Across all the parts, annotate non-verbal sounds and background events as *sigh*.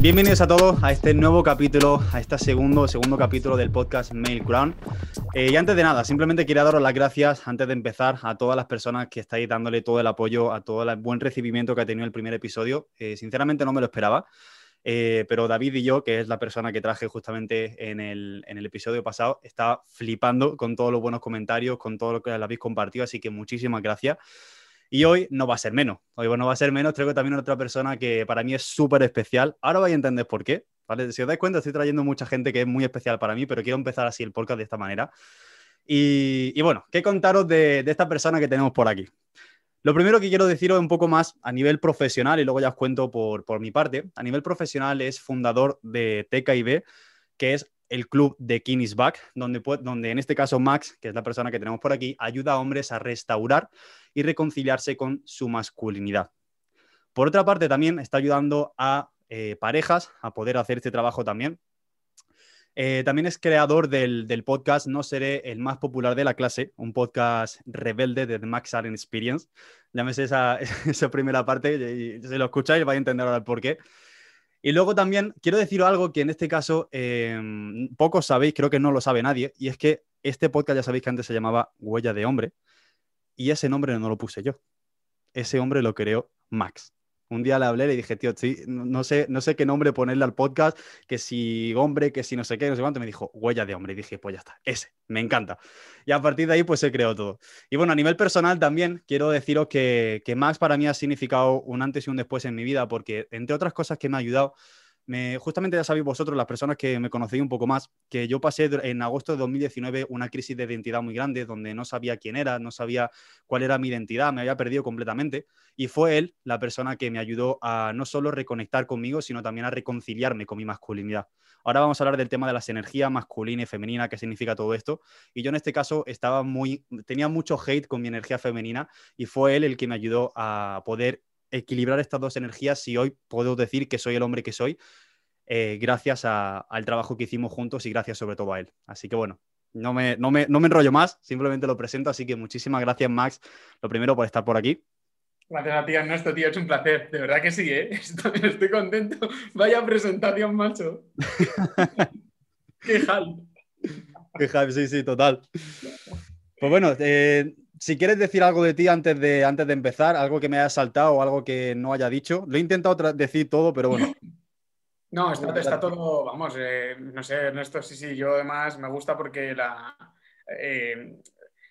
Bienvenidos a todos a este nuevo capítulo, a este segundo, segundo capítulo del podcast Mail Crown. Eh, y antes de nada, simplemente quería daros las gracias, antes de empezar, a todas las personas que estáis dándole todo el apoyo, a todo el buen recibimiento que ha tenido el primer episodio. Eh, sinceramente no me lo esperaba, eh, pero David y yo, que es la persona que traje justamente en el, en el episodio pasado, está flipando con todos los buenos comentarios, con todo lo que habéis compartido, así que muchísimas gracias. Y hoy no va a ser menos. Hoy no va a ser menos. Traigo también otra persona que para mí es súper especial. Ahora vais a entender por qué. ¿vale? Si os dais cuenta, estoy trayendo mucha gente que es muy especial para mí, pero quiero empezar así el podcast de esta manera. Y, bueno, ¿qué contaros de, esta persona que tenemos por aquí? Lo primero que quiero deciros un poco más a nivel profesional y luego ya os cuento por, por mi parte. A nivel profesional es fundador de TKIB, que es el club de Kinis Back, donde, donde en este caso Max, que es la persona que tenemos por aquí, ayuda a hombres a restaurar y reconciliarse con su masculinidad. Por otra parte, también está ayudando a eh, parejas a poder hacer este trabajo también. Eh, también es creador del, podcast No seré el más popular de la clase, un podcast rebelde de The Max Allen Experience. Llámese esa, *laughs* primera parte si lo escucháis vais a entender ahora el por qué. Y luego también quiero decir algo que en este caso eh, pocos sabéis, creo que no lo sabe nadie, y es que este podcast ya sabéis que antes se llamaba Huella de Hombre, y ese nombre no lo puse yo. Ese hombre lo creó Max. Un día le hablé y le dije, tío, no, sé, no sé qué nombre ponerle al podcast, que si hombre, que si no sé qué, no sé cuánto. Me dijo, huella de hombre. Y dije, pues ya está, ese, me encanta. Y a partir de ahí, pues se creó todo. Y bueno, a nivel personal también quiero deciros que, que Max para mí ha significado un antes y un después en mi vida, porque entre otras cosas que me ha ayudado, justamente ya sabéis vosotros, las personas que me conocéis un poco más, que yo pasé en agosto de 2019 una crisis de identidad muy grande, donde no sabía quién era, no sabía cuál era mi identidad, me había perdido completamente. Y fue él la persona que me ayudó a no solo reconectar conmigo, sino también a reconciliarme con mi masculinidad. Ahora vamos a hablar del tema de las energías masculina y femenina, qué significa todo esto. Y yo en este caso estaba muy, tenía mucho hate con mi energía femenina y fue él el que me ayudó a poder equilibrar estas dos energías si hoy puedo decir que soy el hombre que soy, eh, gracias al trabajo que hicimos juntos y gracias sobre todo a él. Así que bueno, no me, no me, no me enrollo más, simplemente lo presento, así que muchísimas gracias Max, lo primero por estar por aquí. Gracias a ti, Ernesto, tío, es un placer. De verdad que sí, ¿eh? *laughs* estoy, estoy contento. Vaya presentación, macho. *laughs* Qué hype. Qué hype, sí, sí, total. Pues bueno, eh, si quieres decir algo de ti antes de, antes de empezar, algo que me haya saltado o algo que no haya dicho. Lo he intentado decir todo, pero bueno. *laughs* No, está, todo, vamos, eh, no sé, Ernesto, sí, sí, yo además me gusta porque la, eh,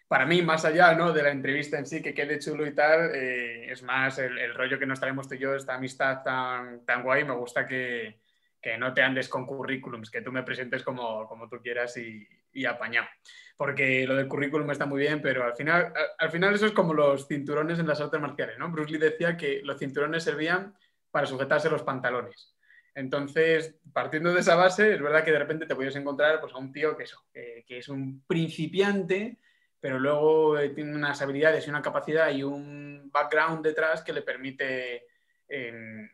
para mí, más allá ¿no? de la entrevista en sí, que quede chulo y tal, eh, es más el, rollo que nos traemos tú y yo, esta amistad tan, tan guay, me gusta que, que no te andes con currículums, que tú me presentes como, como tú quieras y, y apañado. Porque lo del currículum está muy bien, pero al final, al final eso es como los cinturones en las artes marciales, ¿no? Bruce Lee decía que los cinturones servían para sujetarse los pantalones. Entonces, partiendo de esa base, es verdad que de repente te puedes encontrar pues, a un tío que, eso, que, es un principiante, pero luego eh, tiene unas habilidades y una capacidad y un background detrás que le permite eh,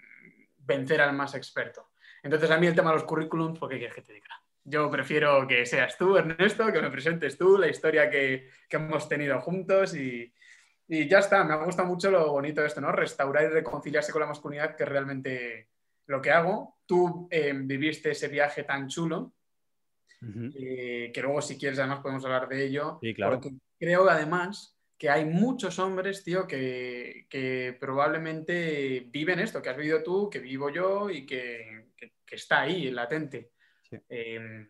vencer al más experto. Entonces, a mí el tema de los currículums, ¿por qué quieres que te diga? Yo prefiero que seas tú, Ernesto, que me presentes tú la historia que, hemos tenido juntos y, ya está. Me gusta mucho lo bonito de esto, ¿no? Restaurar y reconciliarse con la masculinidad, que es realmente lo que hago. Tú eh, viviste ese viaje tan chulo, eh, que luego si quieres además podemos hablar de ello. Sí, claro. Porque creo además que hay muchos hombres, tío, que, probablemente viven esto, que has vivido tú, que vivo yo y que, que está ahí, latente. Em,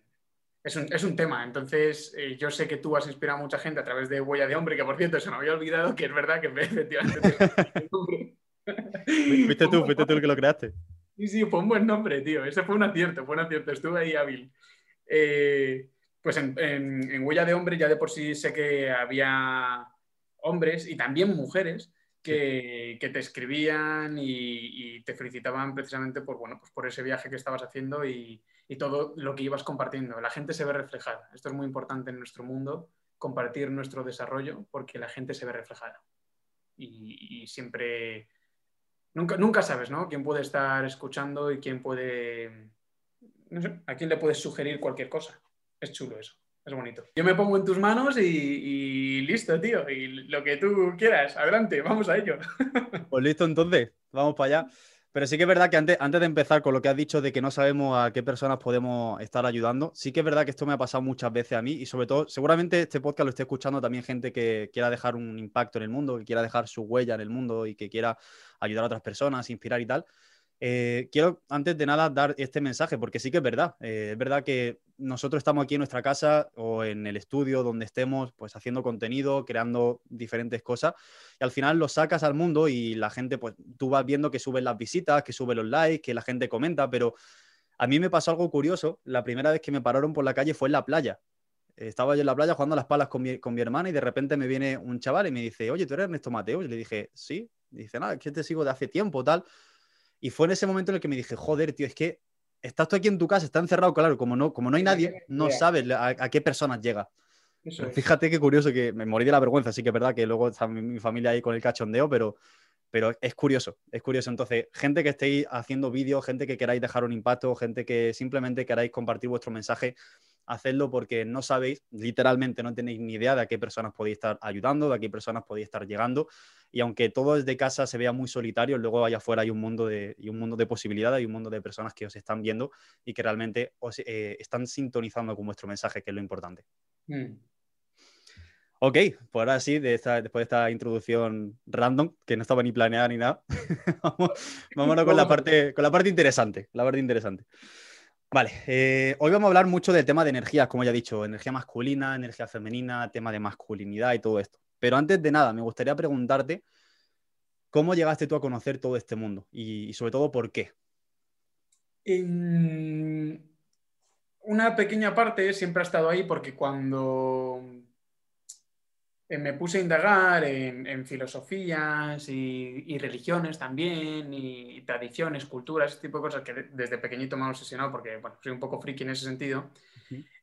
es, un, es, un, tema. Entonces, eh, yo sé que tú has inspirado a mucha gente a través de Huella de Hombre, que por cierto se me había olvidado que es verdad que *laughs* efectivamente. fuiste tú, fuiste tú el que lo creaste. Sí, sí, fue un buen nombre, tío. Ese fue un acierto, fue un acierto. Estuve ahí hábil. Eh, pues en, en, Huella de Hombre ya de por sí sé que había hombres y también mujeres que, te escribían y, te felicitaban precisamente por, bueno, pues por ese viaje que estabas haciendo y, todo lo que ibas compartiendo. La gente se ve reflejada. Esto es muy importante en nuestro mundo, compartir nuestro desarrollo porque la gente se ve reflejada. Y, siempre, nunca, nunca sabes, ¿no? Quién puede estar escuchando y quién puede, a quién le puedes sugerir cualquier cosa. Es chulo eso, es bonito. Yo me pongo en tus manos y, listo, tío. Y lo que tú quieras, adelante, vamos a ello. *laughs* Pues listo, entonces, vamos para allá. Pero sí que es verdad que antes, antes de empezar con lo que has dicho de que no sabemos a qué personas podemos estar ayudando, sí que es verdad que esto me ha pasado muchas veces a mí y sobre todo, seguramente este podcast lo esté escuchando también gente que quiera dejar un impacto en el mundo, que quiera dejar su huella en el mundo y que quiera ayudar a otras personas, inspirar y tal. Eh, quiero antes de nada dar este mensaje, porque sí que es verdad. Eh, es verdad que nosotros estamos aquí en nuestra casa o en el estudio donde estemos, pues haciendo contenido, creando diferentes cosas, y al final lo sacas al mundo y la gente, pues tú vas viendo que suben las visitas, que suben los likes, que la gente comenta, pero a mí me pasó algo curioso. La primera vez que me pararon por la calle fue en la playa. Estaba yo en la playa jugando las palas con mi, con mi hermana y de repente me viene un chaval y me dice, oye, ¿tú eres Ernesto Mateo? Y le dije, sí. Dice, nada, que te sigo de hace tiempo, tal. Y fue en ese momento en el que me dije, joder, tío, es que estás tú aquí en tu casa, está encerrado, claro, como no, como no hay nadie, no sabes a, qué personas llega. Fíjate qué curioso que me morí de la vergüenza, sí que es verdad que luego está mi, familia ahí con el cachondeo, pero, pero es curioso, es curioso. Entonces, gente que estéis haciendo vídeos, gente que queráis dejar un impacto, gente que simplemente queráis compartir vuestro mensaje, hacedlo porque no sabéis, literalmente no tenéis ni idea de a qué personas podéis estar ayudando, de a qué personas podéis estar llegando. Y aunque todo desde casa se vea muy solitario, luego allá afuera hay un mundo de, y un mundo de posibilidades, hay un mundo de personas que os están viendo y que realmente os eh, están sintonizando con vuestro mensaje, que es lo importante. Mm. Ok, pues ahora sí, de esta, después de esta introducción random, que no estaba ni planeada ni nada, *laughs* vamos, vámonos con la, parte, con la parte interesante. La parte interesante. Vale, eh, hoy vamos a hablar mucho del tema de energías, como ya he dicho, energía masculina, energía femenina, tema de masculinidad y todo esto. Pero antes de nada, me gustaría preguntarte cómo llegaste tú a conocer todo este mundo y, sobre todo por qué. una pequeña parte siempre ha estado ahí porque cuando me puse a indagar en, filosofías y, religiones también, y, tradiciones, culturas, ese tipo de cosas que desde pequeñito me han obsesionado porque bueno, soy un poco friki en ese sentido.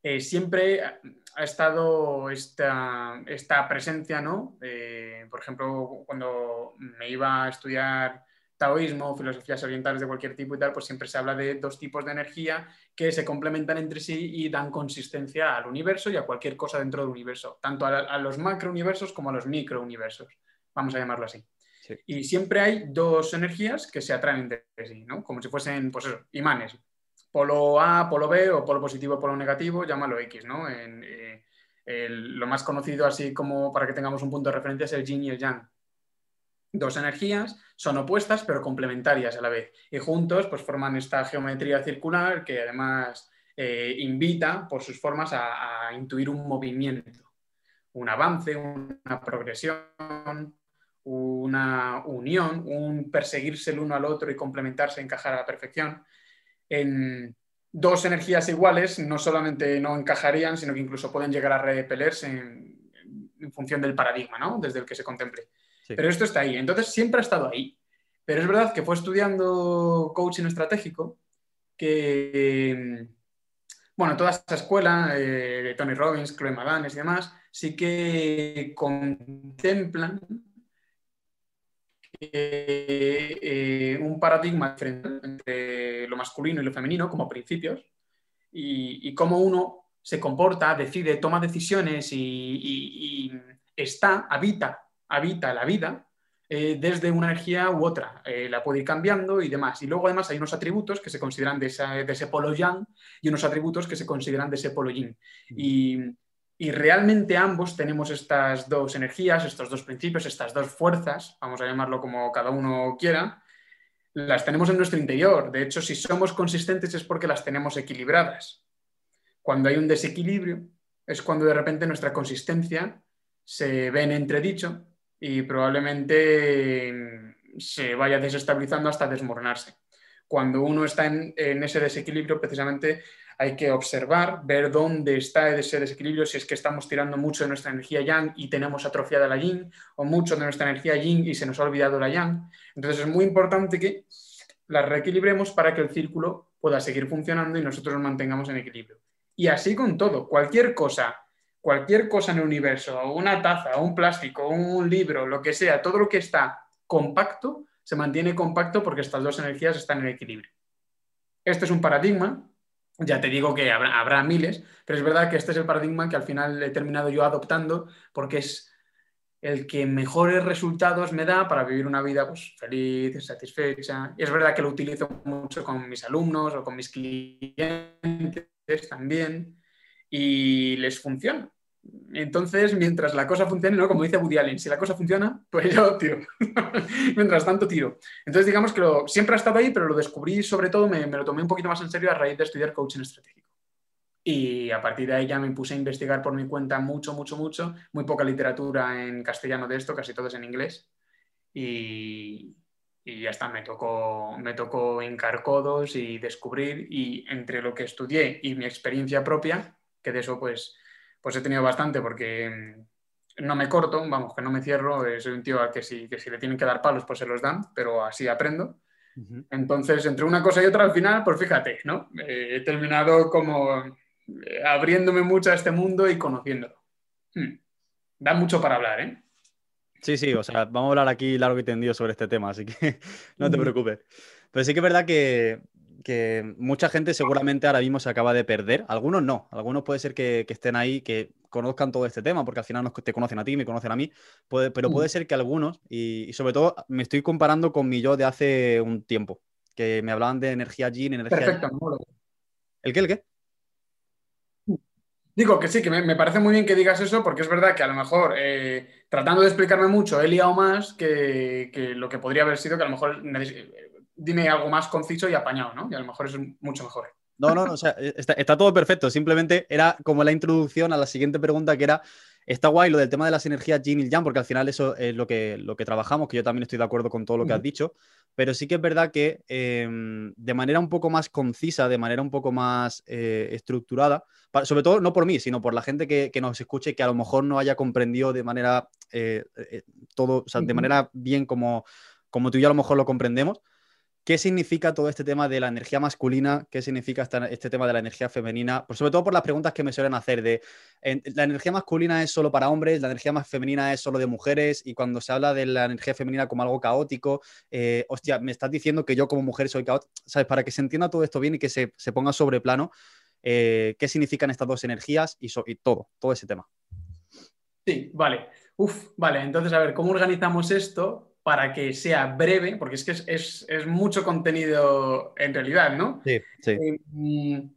Eh, siempre ha estado esta, esta presencia, ¿no? Eh, por ejemplo, cuando me iba a estudiar taoísmo, filosofías orientales de cualquier tipo y tal, pues siempre se habla de dos tipos de energía que se complementan entre sí y dan consistencia al universo y a cualquier cosa dentro del universo, tanto a, los macrouniversos como a los microuniversos, vamos a llamarlo así. Y siempre hay dos energías que se atraen entre sí, ¿no? Como si fuesen, pues imanes. Polo A, polo B o polo positivo, polo negativo, llámalo X, ¿no? Eh, lo más conocido así como para que tengamos un punto de referencia es el yin y el yang dos energías, son opuestas pero complementarias a la vez. Y juntos pues forman esta geometría circular que además eh, invita por sus formas a, intuir un movimiento, un avance, una progresión, una unión, un perseguirse el uno al otro y complementarse, encajar a la perfección. En dos energías iguales no solamente no encajarían, sino que incluso pueden llegar a repelerse en, en función del paradigma ¿no? desde el que se contemple. Pero esto está ahí. Entonces siempre ha estado ahí. Pero es verdad que fue estudiando coaching estratégico que, bueno, toda esta escuela eh, Tony Robbins, Chloe Madanes y demás, sí que contemplan eh, un paradigma entre lo masculino y lo femenino como principios y, cómo uno se comporta, decide, toma decisiones y está, habita habita la vida eh, desde una energía u otra. Eh, la puede ir cambiando y demás. Y luego además hay unos atributos que se consideran de, ese polo yang y unos atributos que se consideran de ese polo yin. Y, realmente ambos tenemos estas dos energías, estos dos principios, estas dos fuerzas, vamos a llamarlo como cada uno quiera, las tenemos en nuestro interior. De hecho, si somos consistentes es porque las tenemos equilibradas. Cuando hay un desequilibrio es cuando de repente nuestra consistencia se ve en entredicho y probablemente mm, se vaya desestabilizando hasta desmoronarse. Cuando uno está en, ese desequilibrio, precisamente hay que observar, ver dónde está ese desequilibrio, si es que estamos tirando mucho de nuestra energía yang y tenemos atrofiada la yin, o mucho de nuestra energía yin y se nos ha olvidado la yang. Entonces es muy importante que la reequilibremos para que el círculo pueda seguir funcionando y nosotros nos mantengamos en equilibrio. Y así con todo, cualquier cosa cualquier cosa en el universo, una taza, un plástico, un libro, lo que sea, todo lo que está compacto, se mantiene compacto porque estas dos energías están en equilibrio. Este es un paradigma, ya te digo que habrá, miles, pero es verdad que este es el paradigma que al final he terminado yo adoptando porque es el que mejores resultados me da para vivir una vida pues, feliz, satisfecha. Y es verdad que lo utilizo mucho con mis alumnos o con mis clientes también y les funciona. Entonces, mientras la cosa funcione, ¿no? Como dice Woody Allen, si la cosa funciona, pues yo tiro. *laughs* mientras tanto, tiro. Entonces, digamos que siempre ha estado ahí, pero lo descubrí, sobre todo, me, lo tomé un poquito más en serio a raíz de estudiar coaching estratégico. Y a partir de ahí ya me puse a investigar por mi cuenta mucho, mucho, mucho. Muy poca literatura en castellano de esto, casi todo es en inglés. Y, y ya está, me tocó, me tocó y descubrir. Y entre lo que estudié y mi experiencia propia, que de eso pues pues he tenido bastante porque mm, no me corto, vamos, que no me cierro, eh, soy un tío al que si, que si le tienen que dar palos, pues se los dan, pero así aprendo. Entonces, entre una cosa y otra, al final, pues fíjate, ¿no? Eh, he terminado como eh, abriéndome mucho a este mundo y conociéndolo. Hmm. Da mucho para hablar, ¿eh? Sí, sí, o sea, vamos a hablar aquí largo y tendido sobre este tema, así que *laughs* no te preocupes. Pero sí que es verdad que que mucha gente seguramente ahora mismo se acaba de perder. Algunos no, algunos puede ser que, estén ahí, que conozcan todo este tema, porque al final te conocen a ti, me conocen a mí, pero puede mm. ser que algunos, y, sobre todo me estoy comparando con mi yo de hace un tiempo, que me hablaban de energía yin, energía... Perfecto, ¿El qué, el qué? Digo que sí, que me, parece muy bien que digas eso, porque es verdad que a lo mejor, eh, tratando de explicarme mucho, he liado más que, que, lo que podría haber sido, que a lo mejor dime algo más conciso y apañado, ¿no? Y a lo mejor es mucho mejor. No, no, no, o sea, está, todo perfecto. Simplemente era como la introducción a la siguiente pregunta que era, está guay lo del tema de las energías Yin y Yang, porque al final eso es lo que, lo que trabajamos, que yo también estoy de acuerdo con todo lo que has dicho, pero sí que es verdad que em, de manera un poco más concisa, de manera un poco más eh, estructurada, sobre todo no por mí, sino por la gente que, nos escuche que a lo mejor no haya comprendido de manera eh, eh, todo, o sea, de manera bien como, como tú y yo a lo mejor lo comprendemos, ¿Qué significa todo este tema de la energía masculina? ¿Qué significa este tema de la energía femenina? Pues sobre todo por las preguntas que me suelen hacer de la energía masculina es solo para hombres, la energía más femenina es solo de mujeres y cuando se habla de la energía femenina como algo caótico, eh, hostia, me estás diciendo que yo como mujer soy caótico, ¿sabes? Para que se entienda todo esto bien y que se, ponga sobre plano, eh, qué significan estas dos energías y, y todo, todo ese tema. Sí, vale. Uf, vale, entonces a ver, ¿cómo organizamos esto? Para que sea breve, porque es que es, mucho contenido en realidad, ¿no? Sí, sí. Eh, mm,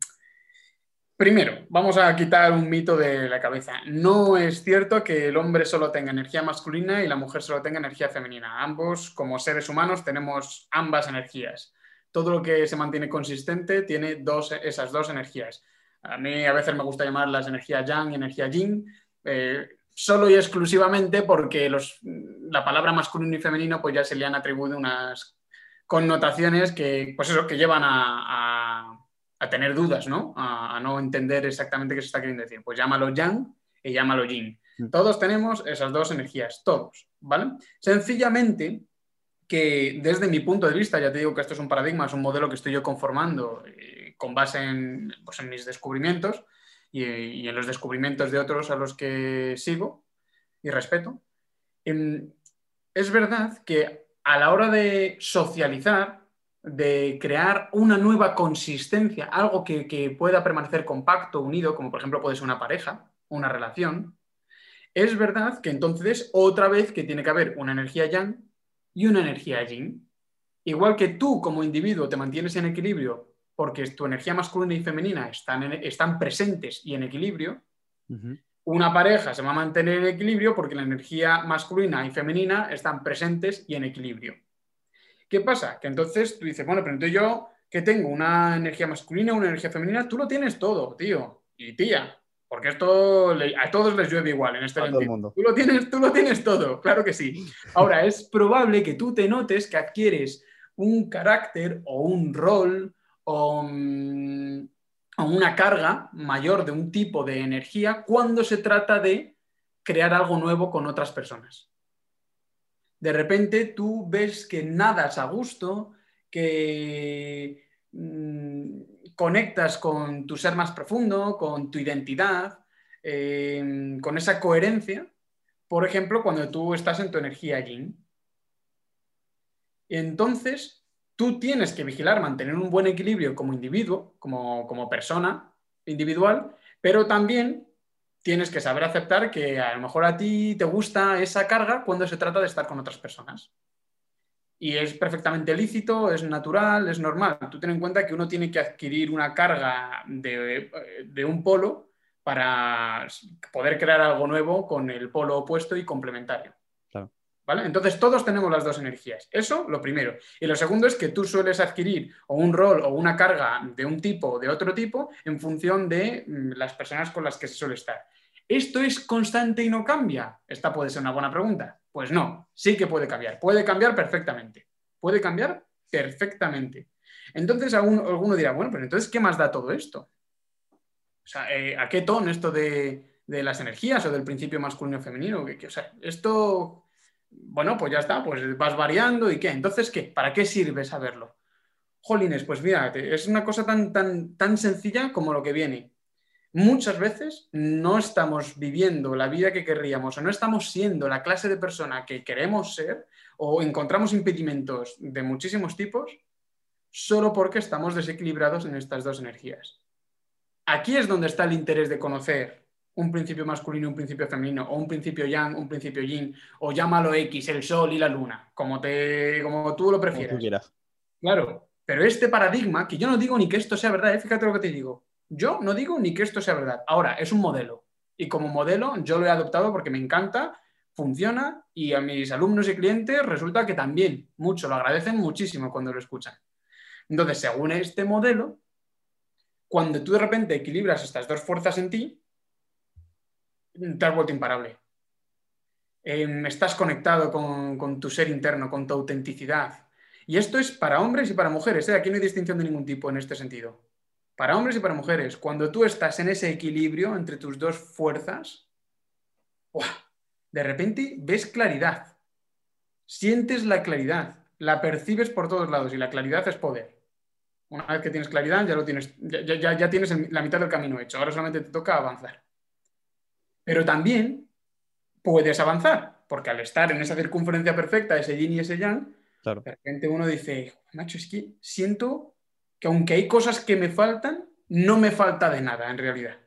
primero, vamos a quitar un mito de la cabeza. No es cierto que el hombre solo tenga energía masculina y la mujer solo tenga energía femenina. Ambos, como seres humanos, tenemos ambas energías. Todo lo que se mantiene consistente tiene dos, esas dos energías. A mí a veces me gusta llamarlas energía yang y energía yin. Eh, solo y exclusivamente porque los, la palabra masculino y femenino pues ya se le han atribuido unas connotaciones que, pues eso, que llevan a, tener dudas, ¿no? A, no entender exactamente qué se está queriendo decir. Pues llámalo yang y llámalo yin. Mm. Todos tenemos esas dos energías, todos, ¿vale? Sencillamente que desde mi punto de vista, ya te digo que esto es un paradigma, es un modelo que estoy yo conformando eh, con base en, pues, en mis descubrimientos, y, en los descubrimientos de otros a los que sigo y respeto. Em, es verdad que a la hora de socializar, de crear una nueva consistencia, algo que, que, pueda permanecer compacto, unido, como por ejemplo puede ser una pareja, una relación, es verdad que entonces otra vez que tiene que haber una energía yang y una energía yin. Igual que tú como individuo te mantienes en equilibrio porque tu energía masculina y femenina están, están presentes y en equilibrio, una pareja se va a mantener en equilibrio porque la energía masculina y femenina están presentes y en equilibrio. ¿Qué pasa? Que entonces tú dices, bueno, pero entonces yo que tengo una energía masculina, una energía femenina, tú lo tienes todo, tío y tía. Porque esto a todos les llueve igual en este mundo. Tú lo, tienes, tú lo tienes todo, claro que sí. *laughs* Ahora, es probable que tú te notes que adquieres un carácter o un rol Mm, o, una carga mayor de un tipo de energía cuando se trata de crear algo nuevo con otras personas. De repente tú ves que nadas a gusto, que mm, conectas con tu ser más profundo, con tu identidad, em, con esa coherencia, por ejemplo, cuando tú estás en tu energía yin. Entonces, tú tienes que vigilar, mantener un buen equilibrio como individuo, como, persona individual, pero también tienes que saber aceptar que a lo mejor a ti te gusta esa carga cuando se trata de estar con otras personas. Y es perfectamente lícito, es natural, es normal. Tú ten en cuenta que uno tiene que adquirir una carga de, un polo para poder crear algo nuevo con el polo opuesto y complementario. Entonces todos tenemos las dos energías. Eso, lo primero. Y lo segundo es que tú sueles adquirir o un rol o una carga de un tipo o de otro tipo en función de mm, las personas con las que se suele estar. ¿Esto es constante y no cambia? Esta puede ser una buena pregunta. Pues no, sí que puede cambiar. Puede cambiar perfectamente. Puede cambiar perfectamente. Entonces alguno dirá, bueno, pero entonces, ¿qué más da todo esto? O sea, eh, ¿a qué tono esto de, las energías o del principio masculino-femenino? O sea, esto, bueno, pues ya está, pues vas variando y qué. Entonces, ¿qué? ¿Para qué sirve saberlo? Jolines, pues mira, es una cosa tan, tan, tan sencilla como lo que viene. Muchas veces no estamos viviendo la vida que querríamos o no estamos siendo la clase de persona que queremos ser o encontramos impedimentos de muchísimos tipos solo porque estamos desequilibrados en estas dos energías. Aquí es donde está el interés de conocer un principio masculino y un principio femenino, o un principio yang, un principio yin, o llámalo X, el sol y la luna, como, te, como tú lo prefieras. Claro, pero este paradigma, que yo no digo ni que esto sea verdad, ¿eh? fíjate lo que te digo, yo no digo ni que esto sea verdad. Ahora, es un modelo, y como modelo yo lo he adoptado porque me encanta, funciona, y a mis alumnos y clientes resulta que también mucho, lo agradecen muchísimo cuando lo escuchan. Entonces, según este modelo, cuando tú de repente equilibras estas dos fuerzas en ti, te has vuelto imparable. Em, estás conectado con, tu ser interno, con tu autenticidad. Y esto es para hombres y para mujeres. ¿eh? Aquí no hay distinción de ningún tipo en este sentido. Para hombres y para mujeres, cuando tú estás en ese equilibrio entre tus dos fuerzas, de repente ves claridad. Sientes la claridad, la percibes por todos lados y la claridad es poder. Una vez que tienes claridad, ya, lo tienes, ya, tienes la mitad del camino hecho. Ahora solamente te toca avanzar. Pero también puedes avanzar, porque al estar en esa circunferencia perfecta, ese yin y ese yang, de repente uno dice, macho, es que siento que aunque hay cosas que me faltan, no me falta de nada en realidad.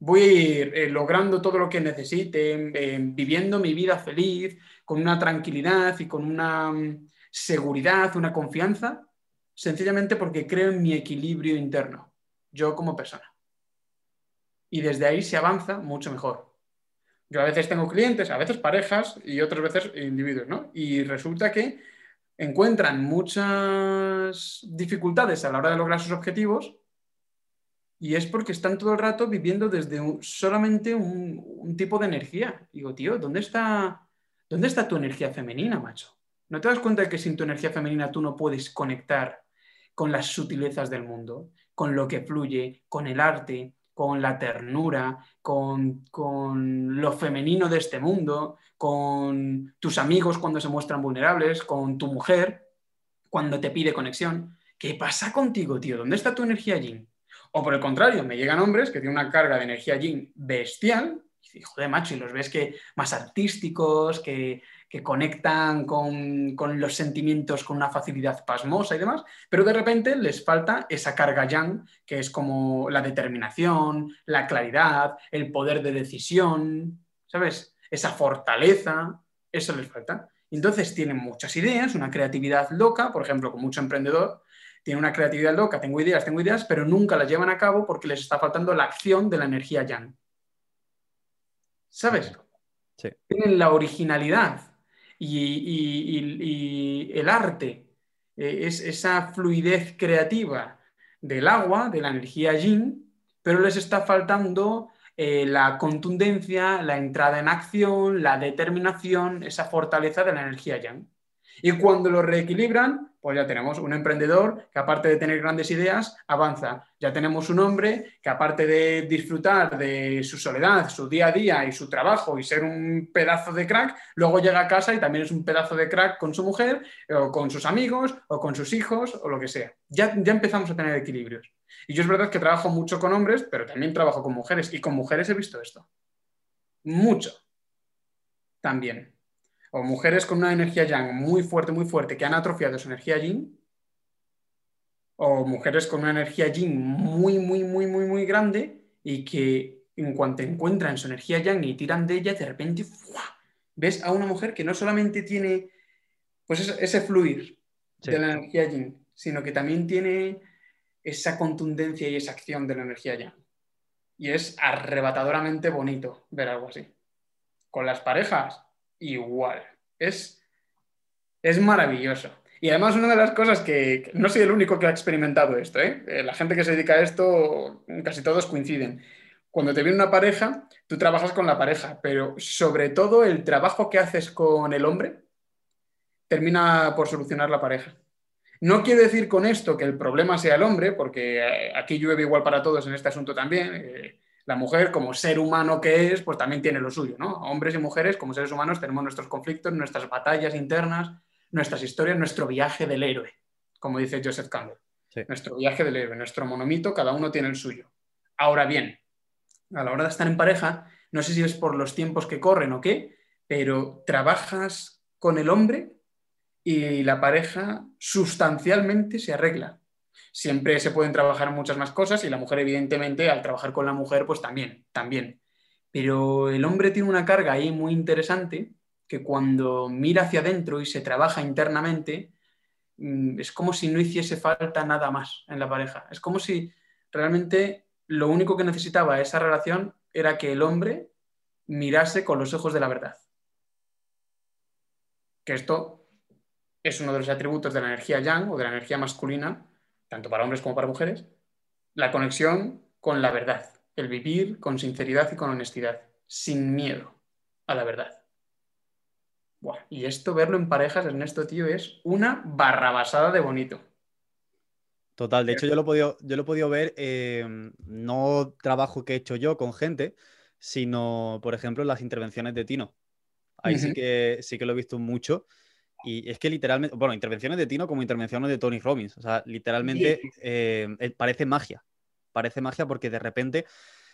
Voy a ir eh, logrando todo lo que necesite, eh, viviendo mi vida feliz, con una tranquilidad y con una mm, seguridad, una confianza sencillamente porque creo en mi equilibrio interno, yo como persona. Y desde ahí se avanza mucho mejor. Yo a veces tengo clientes, a veces parejas y otras veces individuos, ¿no? Y resulta que encuentran muchas dificultades a la hora de lograr sus objetivos y es porque están todo el rato viviendo desde solamente un, tipo de energía. Digo, tío, ¿dónde está, ¿dónde está tu energía femenina, macho? ¿No te das cuenta de que sin tu energía femenina tú no puedes conectar con las sutilezas del mundo, con lo que fluye, con el arte, con la ternura, con, lo femenino de este mundo, con tus amigos cuando se muestran vulnerables, con tu mujer cuando te pide conexión. ¿Qué pasa contigo, tío? ¿Dónde está tu energía yin? O por el contrario, me llegan hombres que tienen una carga de energía yin bestial y joder, macho, y los ves que más artísticos, que que conectan con, los sentimientos con una facilidad pasmosa y demás, pero de repente les falta esa carga yang, que es como la determinación, la claridad, el poder de decisión, ¿sabes? Esa fortaleza, eso les falta. Entonces tienen muchas ideas, una creatividad loca, por ejemplo, con mucho emprendedor, tiene una creatividad loca, tengo ideas, tengo ideas, pero nunca las llevan a cabo porque les está faltando la acción de la energía yang. ¿Sabes? Tienen la originalidad, y, el arte eh, es esa fluidez creativa del agua, de la energía yin, pero les está faltando eh, la contundencia, la entrada en acción, la determinación, esa fortaleza de la energía yang. Y cuando lo reequilibran, pues ya tenemos un emprendedor que aparte de tener grandes ideas, avanza. Ya tenemos un hombre que aparte de disfrutar de su soledad, su día a día y su trabajo y ser un pedazo de crack, luego llega a casa y también es un pedazo de crack con su mujer o con sus amigos o con sus hijos o lo que sea. Ya, ya empezamos a tener equilibrios. Y yo es verdad que trabajo mucho con hombres, pero también trabajo con mujeres y con mujeres he visto esto. Mucho. También o mujeres con una energía yang muy fuerte, muy fuerte, que han atrofiado su energía yin, o mujeres con una energía yin muy, muy, muy, muy, muy grande y que en cuanto encuentran su energía yang y tiran de ella, de repente ves a una mujer que no solamente tiene pues ese, fluir de la energía yin, sino que también tiene esa contundencia y esa acción de la energía yang. Y es arrebatadoramente bonito ver algo así. Con las parejas, igual. Es, es maravilloso. Y además una de las cosas que, no soy el único que ha experimentado esto, ¿eh? Eh, la gente que se dedica a esto, casi todos coinciden. Cuando te viene una pareja, tú trabajas con la pareja, pero sobre todo el trabajo que haces con el hombre termina por solucionar la pareja. No quiero decir con esto que el problema sea el hombre, porque eh, aquí llueve igual para todos en este asunto también. La mujer, como ser humano que es, pues también tiene lo suyo, ¿no? Hombres y mujeres, como seres humanos, tenemos nuestros conflictos, nuestras batallas internas, nuestras historias, nuestro viaje del héroe, como dice Joseph Campbell. Nuestro viaje del héroe, nuestro monomito, cada uno tiene el suyo. Ahora bien, a la hora de estar en pareja, no sé si es por los tiempos que corren o qué, pero trabajas con el hombre y la pareja sustancialmente se arregla. Siempre se pueden trabajar muchas más cosas y la mujer, evidentemente, al trabajar con la mujer, pues también, también. Pero el hombre tiene una carga ahí muy interesante que cuando mira hacia adentro y se trabaja internamente, mm, es como si no hiciese falta nada más en la pareja. Es como si realmente lo único que necesitaba esa relación era que el hombre mirase con los ojos de la verdad. Que esto es uno de los atributos de la energía yang o de la energía masculina, tanto para hombres como para mujeres, la conexión con la verdad, el vivir con sinceridad y con honestidad, sin miedo a la verdad y esto verlo en parejas, Ernesto, tío, es una barrabasada de bonito. Total, de hecho yo lo he podido, yo lo he podido ver, eh, no trabajo que he hecho yo con gente, sino, por ejemplo, las intervenciones de Tino. Ahí sí, que, sí que lo he visto mucho. Y es que literalmente, bueno, intervenciones de Tino como intervenciones de Tony Robbins. O sea, literalmente eh, eh, parece magia. Parece magia porque de repente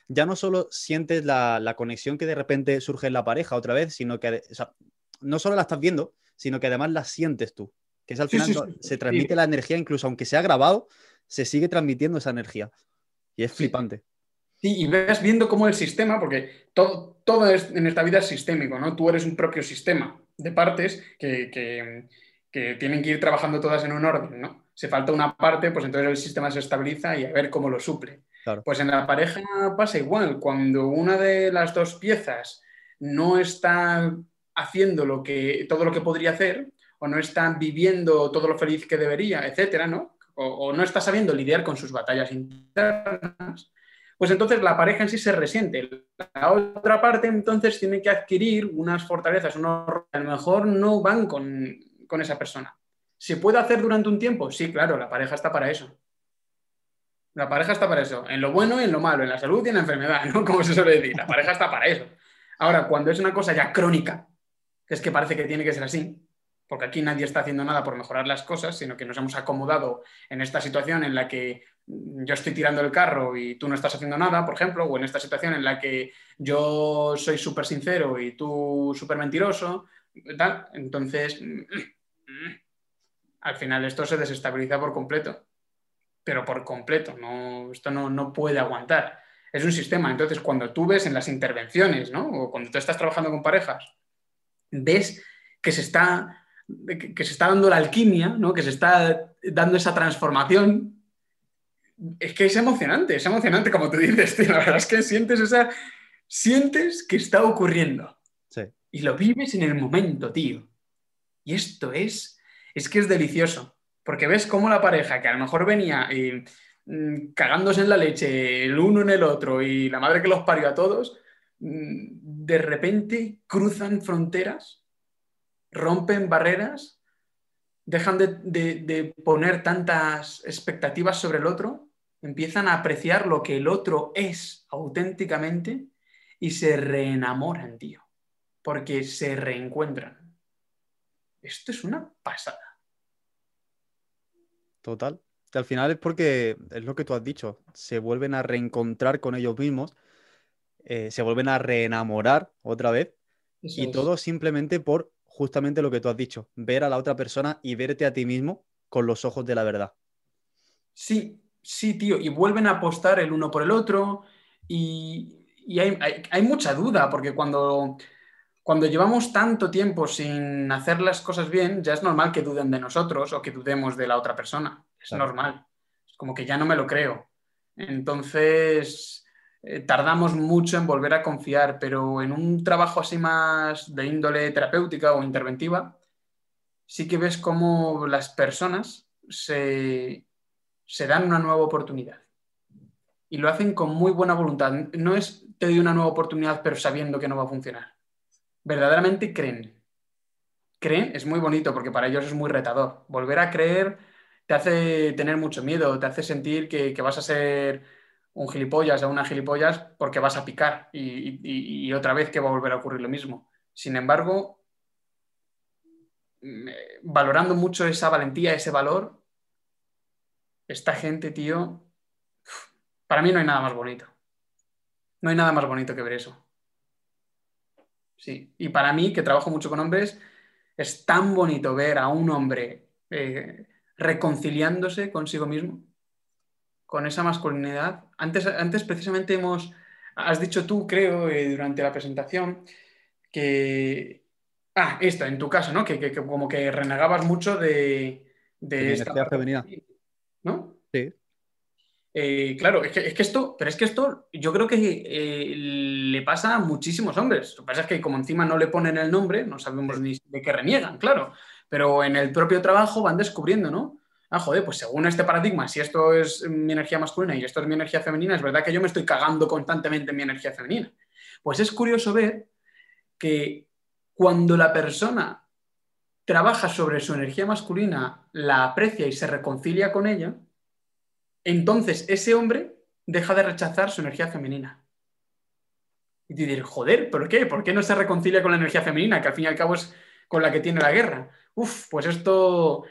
ya no solo sientes la, la, conexión que de repente surge en la pareja otra vez, sino que o sea, no solo la estás viendo, sino que además la sientes tú. Que es al final, se transmite la energía, incluso aunque sea grabado, se sigue transmitiendo esa energía. Y es flipante. Sí, y ves viendo cómo el sistema, porque todo, todo en esta vida es sistémico, ¿no? Tú eres un propio sistema de partes que, tienen que ir trabajando todas en un orden, ¿no? Si falta una parte, pues entonces el sistema se estabiliza y a ver cómo lo suple. Pues en la pareja pasa igual, cuando una de las dos piezas no está haciendo lo que, todo lo que podría hacer, o no está viviendo todo lo feliz que debería, etcétera, ¿no? O, no está sabiendo lidiar con sus batallas internas, pues entonces la pareja en sí se resiente. La otra parte entonces tiene que adquirir unas fortalezas, unos a lo mejor no van con, con esa persona. ¿Se puede hacer durante un tiempo? Sí, claro, la pareja está para eso. La pareja está para eso, en lo bueno y en lo malo, en la salud y en la enfermedad, ¿no? *laughs* Como se suele decir, la pareja está para eso. Ahora, cuando es una cosa ya crónica, es que parece que tiene que ser así, porque aquí nadie está haciendo nada por mejorar las cosas, sino que nos hemos acomodado en esta situación en la que yo estoy tirando el carro y tú no estás haciendo nada, por ejemplo, o en esta situación en la que yo soy súper sincero y tú súper mentiroso, entonces *clears throat* al final esto se desestabiliza por completo, pero por completo, no, esto no, no puede aguantar. Es un sistema, entonces cuando tú ves en las intervenciones, ¿no? o cuando tú estás trabajando con parejas, ves que se está, que, se está dando la alquimia, ¿no? que se está dando esa transformación. Es que es emocionante, es emocionante como tú dices, La verdad es que sientes esa... Sientes que está ocurriendo. Y lo vives en el momento, tío. Y esto es... Es que es delicioso. Porque ves cómo la pareja, que a lo mejor venía eh, mm, cagándose en la leche el uno en el otro y la madre que los parió a todos, Mm, de repente cruzan fronteras, rompen barreras, dejan de, poner tantas expectativas sobre el otro, empiezan a apreciar lo que el otro es auténticamente y se reenamoran, tío, porque se reencuentran. Esto es una pasada. Total. al final es porque es lo que tú has dicho, se vuelven a reencontrar con ellos mismos eh, se vuelven a reenamorar otra vez y todo simplemente por justamente lo que tú has dicho, ver a la otra persona y verte a ti mismo con los ojos de la verdad. Sí, sí, tío, y vuelven a apostar el uno por el otro y, y hay, mucha duda, porque cuando, cuando llevamos tanto tiempo sin hacer las cosas bien, ya es normal que duden de nosotros o que dudemos de la otra persona. Es normal. Es como que ya no me lo creo. Entonces, eh, tardamos mucho en volver a confiar, pero en un trabajo así más de índole terapéutica o interventiva, sí que ves cómo las personas se, se dan una nueva oportunidad. Y lo hacen con muy buena voluntad. No es te doy una nueva oportunidad pero sabiendo que no va a funcionar. Verdaderamente creen. Creen es muy bonito porque para ellos es muy retador. Volver a creer te hace tener mucho miedo, te hace sentir que, vas a ser un gilipollas o una gilipollas porque vas a picar y, otra vez que va a volver a ocurrir lo mismo. Sin embargo, mm, valorando mucho esa valentía, ese valor, esta gente, tío, para mí no hay nada más bonito. No hay nada más bonito que ver eso. Sí, y para mí, que trabajo mucho con hombres, es tan bonito ver a un hombre eh, reconciliándose consigo mismo, con esa masculinidad. Antes, antes precisamente hemos, has dicho tú, creo, eh, durante la presentación, que... Ah, esto, en tu caso, ¿no? Que, como que renegabas mucho de... De, esta femenina. ¿No? Sí. Eh, claro, es que, esto, pero es que esto yo creo que eh, le pasa a muchísimos hombres. Lo que pasa es que como encima no le ponen el nombre, no sabemos ni de qué reniegan, claro pero en el propio trabajo van descubriendo, ¿no? Ah, joder, pues según este paradigma, si esto es mi energía masculina y esto es mi energía femenina, es verdad que yo me estoy cagando constantemente en mi energía femenina. Pues es curioso ver que cuando la persona trabaja sobre su energía masculina, la aprecia y se reconcilia con ella, entonces ese hombre deja de rechazar su energía femenina. Y te joder, ¿por qué? ¿Por qué no se reconcilia con la energía femenina, que al fin y al cabo es con la que tiene la guerra? Uf, pues esto,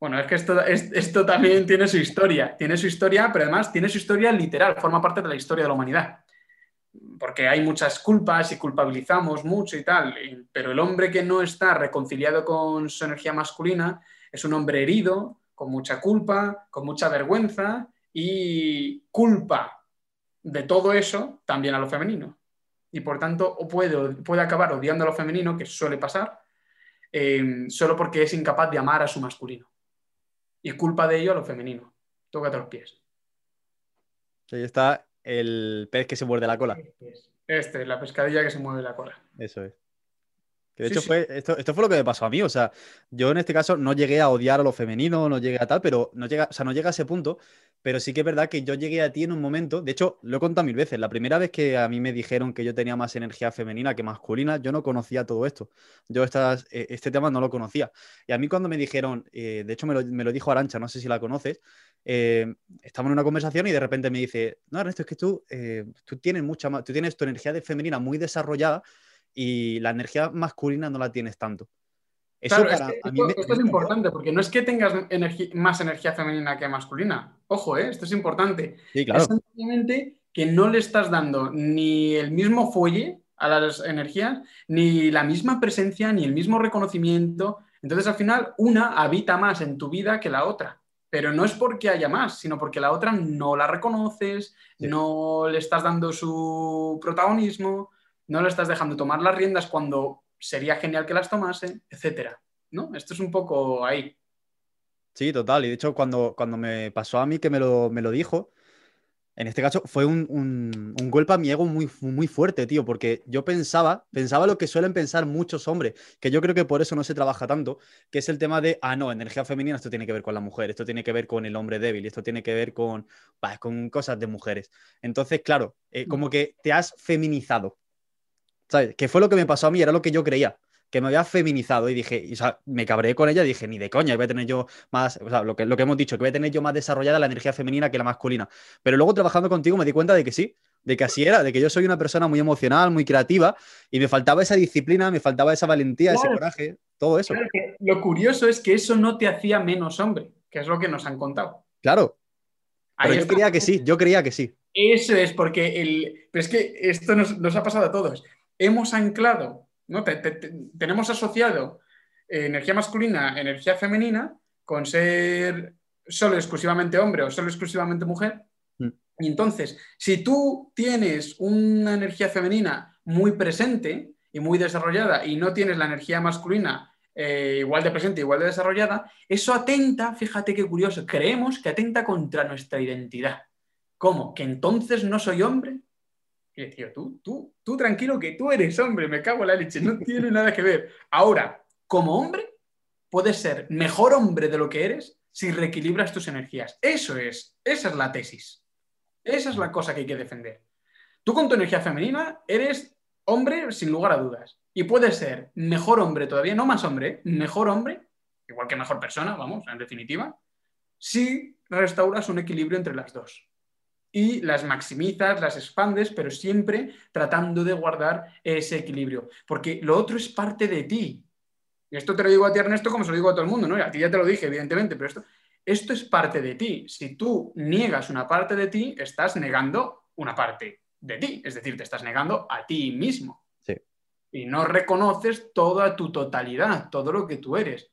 bueno, es que esto, esto también tiene su historia, tiene su historia, pero además tiene su historia literal, forma parte de la historia de la humanidad. Porque hay muchas culpas y culpabilizamos mucho y tal, pero el hombre que no está reconciliado con su energía masculina es un hombre herido, con mucha culpa, con mucha vergüenza y culpa de todo eso también a lo femenino. Y por tanto, puede, puede acabar odiando a lo femenino, que suele pasar, Em, solo porque es incapaz de amar a su masculino. Y culpa de ello a lo femenino. Tócate los pies. Ahí está el pez que se muerde la cola. Este es la pescadilla que se mueve la cola. Eso es. de hecho Fue, esto, fue lo que me pasó a mí. O sea, yo en este caso no llegué a odiar a lo femenino, no llegué a tal, pero no llega, o sea, no llega a ese punto. Pero sí que es verdad que yo llegué a ti en un momento, de hecho, lo he contado mil veces, la primera vez que a mí me dijeron que yo tenía más energía femenina que masculina, yo no conocía todo esto. Yo estas, eh, este tema no lo conocía. Y a mí cuando me dijeron, eh, de hecho me lo, dijo Arancha, no sé si la conoces, eh, estamos en una conversación y de repente me dice, no, Ernesto, es que tú, tú tienes mucha más, tú tienes tu energía de femenina muy desarrollada y la energía masculina no la tienes tanto esto, es importante, porque no es que tengas más energía femenina que masculina. Ojo, ¿eh? esto es importante. Sí, claro. Es simplemente que no le estás dando ni el mismo fuelle a las energías, ni la misma presencia, ni el mismo reconocimiento. Entonces, al final, una habita más en tu vida que la otra. Pero no es porque haya más, sino porque la otra no la reconoces, no le estás dando su protagonismo, no le estás dejando tomar las riendas cuando sería genial que las tomase, etcétera. ¿No? Esto es un poco ahí. Sí, total. Y de hecho, cuando, cuando me pasó a mí que me lo, me lo dijo, en este caso fue un, un, golpe a mi ego muy, muy fuerte, tío, porque yo pensaba, pensaba lo que suelen pensar muchos hombres, que yo creo que por eso no se trabaja tanto, que es el tema de, ah, no, energía femenina, esto tiene que ver con la mujer, esto tiene que ver con el hombre débil, esto tiene que ver con, con cosas de mujeres. Entonces, claro, eh, como que te has feminizado. ¿Sabes? Que fue lo que me pasó a mí, era lo que yo creía, que me había feminizado y dije, o sea, me cabré con ella y dije, ni de coña, voy a tener yo más, o sea, lo que, lo que hemos dicho, que voy a tener yo más desarrollada la energía femenina que la masculina. Pero luego trabajando contigo me di cuenta de que sí, de que así era, de que yo soy una persona muy emocional, muy creativa y me faltaba esa disciplina, me faltaba esa valentía, ese coraje, todo eso. lo curioso es que eso no te hacía menos hombre, que es lo que nos han contado. Claro. Pero yo creía que sí, yo creía que sí. Eso es porque el... Pero es que esto nos, nos ha pasado a todos hemos anclado, ¿no? tenemos asociado eh, energía masculina, energía femenina, con ser solo exclusivamente hombre o solo exclusivamente mujer. Mm. Y entonces, si tú tienes una energía femenina muy presente y muy desarrollada y no tienes la energía masculina eh, igual de presente, igual de desarrollada, eso atenta, fíjate qué curioso, creemos que atenta contra nuestra identidad. ¿Cómo? ¿Que entonces no soy hombre? Y decía, tú, tú, tú tranquilo que tú eres hombre, me cago en la leche, no tiene nada que ver. Ahora, como hombre, puedes ser mejor hombre de lo que eres si reequilibras tus energías. Eso es, esa es la tesis. Esa es la cosa que hay que defender. Tú con tu energía femenina eres hombre sin lugar a dudas. Y puedes ser mejor hombre todavía, no más hombre, mejor hombre, igual que mejor persona, vamos, en definitiva, si restauras un equilibrio entre las dos. Y las maximizas, las expandes, pero siempre tratando de guardar ese equilibrio. Porque lo otro es parte de ti. Y esto te lo digo a ti, Ernesto, como se lo digo a todo el mundo, ¿no? Y a ti ya te lo dije, evidentemente, pero esto, esto es parte de ti. Si tú niegas una parte de ti, estás negando una parte de ti. Es decir, te estás negando a ti mismo. Sí. Y no reconoces toda tu totalidad, todo lo que tú eres.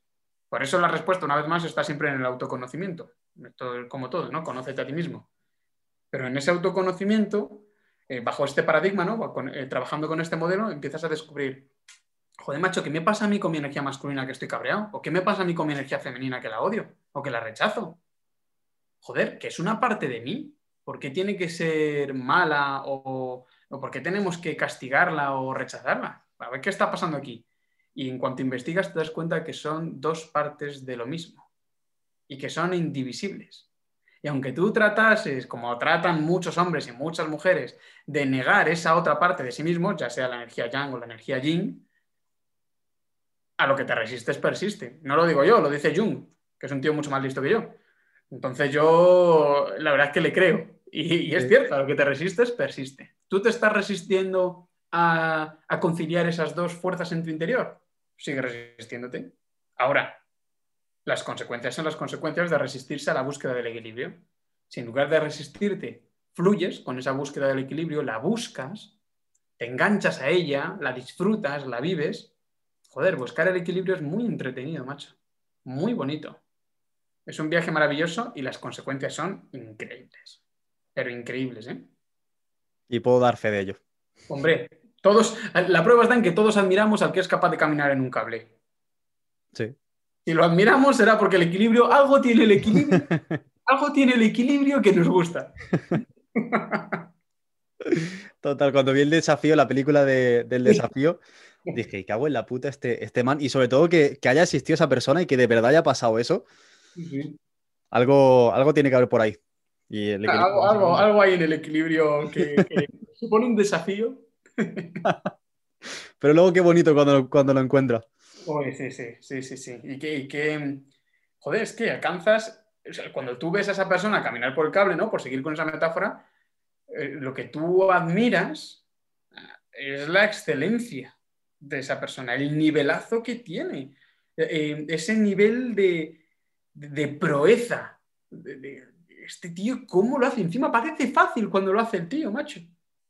Por eso la respuesta, una vez más, está siempre en el autoconocimiento. como todo, ¿no? Conócete a ti mismo. Pero en ese autoconocimiento, eh, bajo este paradigma, ¿no? Eh, trabajando con este modelo, empiezas a descubrir joder, macho, ¿qué me pasa a mí con mi energía masculina que estoy cabreado? ¿O qué me pasa a mí con mi energía femenina que la odio? ¿O que la rechazo? Joder, que es una parte de mí. ¿Por qué tiene que ser mala o, o por qué tenemos que castigarla o rechazarla? A ver qué está pasando aquí. Y en cuanto investigas te das cuenta que son dos partes de lo mismo y que son indivisibles. Y aunque tú tratases, como tratan muchos hombres y muchas mujeres, de negar esa otra parte de sí mismos, ya sea la energía yang o la energía yin, a lo que te resistes persiste. No lo digo yo, lo dice Jung, que es un tío mucho más listo que yo. Entonces yo, la verdad es que le creo. Y, es cierto, a lo que te resistes persiste. ¿Tú te estás resistiendo a, a conciliar esas dos fuerzas en tu interior? Sigue resistiéndote. Ahora, las consecuencias son las consecuencias de resistirse a la búsqueda del equilibrio. Si en lugar de resistirte, fluyes con esa búsqueda del equilibrio, la buscas, te enganchas a ella, la disfrutas, la vives, joder, buscar el equilibrio es muy entretenido, macho. Muy bonito. Es un viaje maravilloso y las consecuencias son increíbles. Pero increíbles, ¿eh? Y puedo dar fe de ello. Hombre, todos, la prueba está en que todos admiramos al que es capaz de caminar en un cable. Sí. Si lo admiramos será porque el equilibrio, algo tiene el equilibrio, *laughs* algo tiene el equilibrio que nos gusta. Total, cuando vi el desafío, la película del desafío, dije, cago en la puta este, este man. Y sobre todo que, haya existido esa persona y que de verdad haya pasado eso. Algo, algo tiene que haber por ahí. Y algo, algo, hay en el equilibrio que, *laughs* supone un desafío. Pero luego qué bonito cuando, cuando lo encuentras. Sí, sí, sí, sí, sí. Y que, joder, es que alcanzas, cuando tú ves a esa persona caminar por el cable, ¿no? Por seguir con esa metáfora, eh, lo que tú admiras es la excelencia de esa persona, el nivelazo que tiene, eh, eh, ese nivel de, proeza. De, este tío, ¿cómo lo hace? Encima parece fácil cuando lo hace el tío, macho.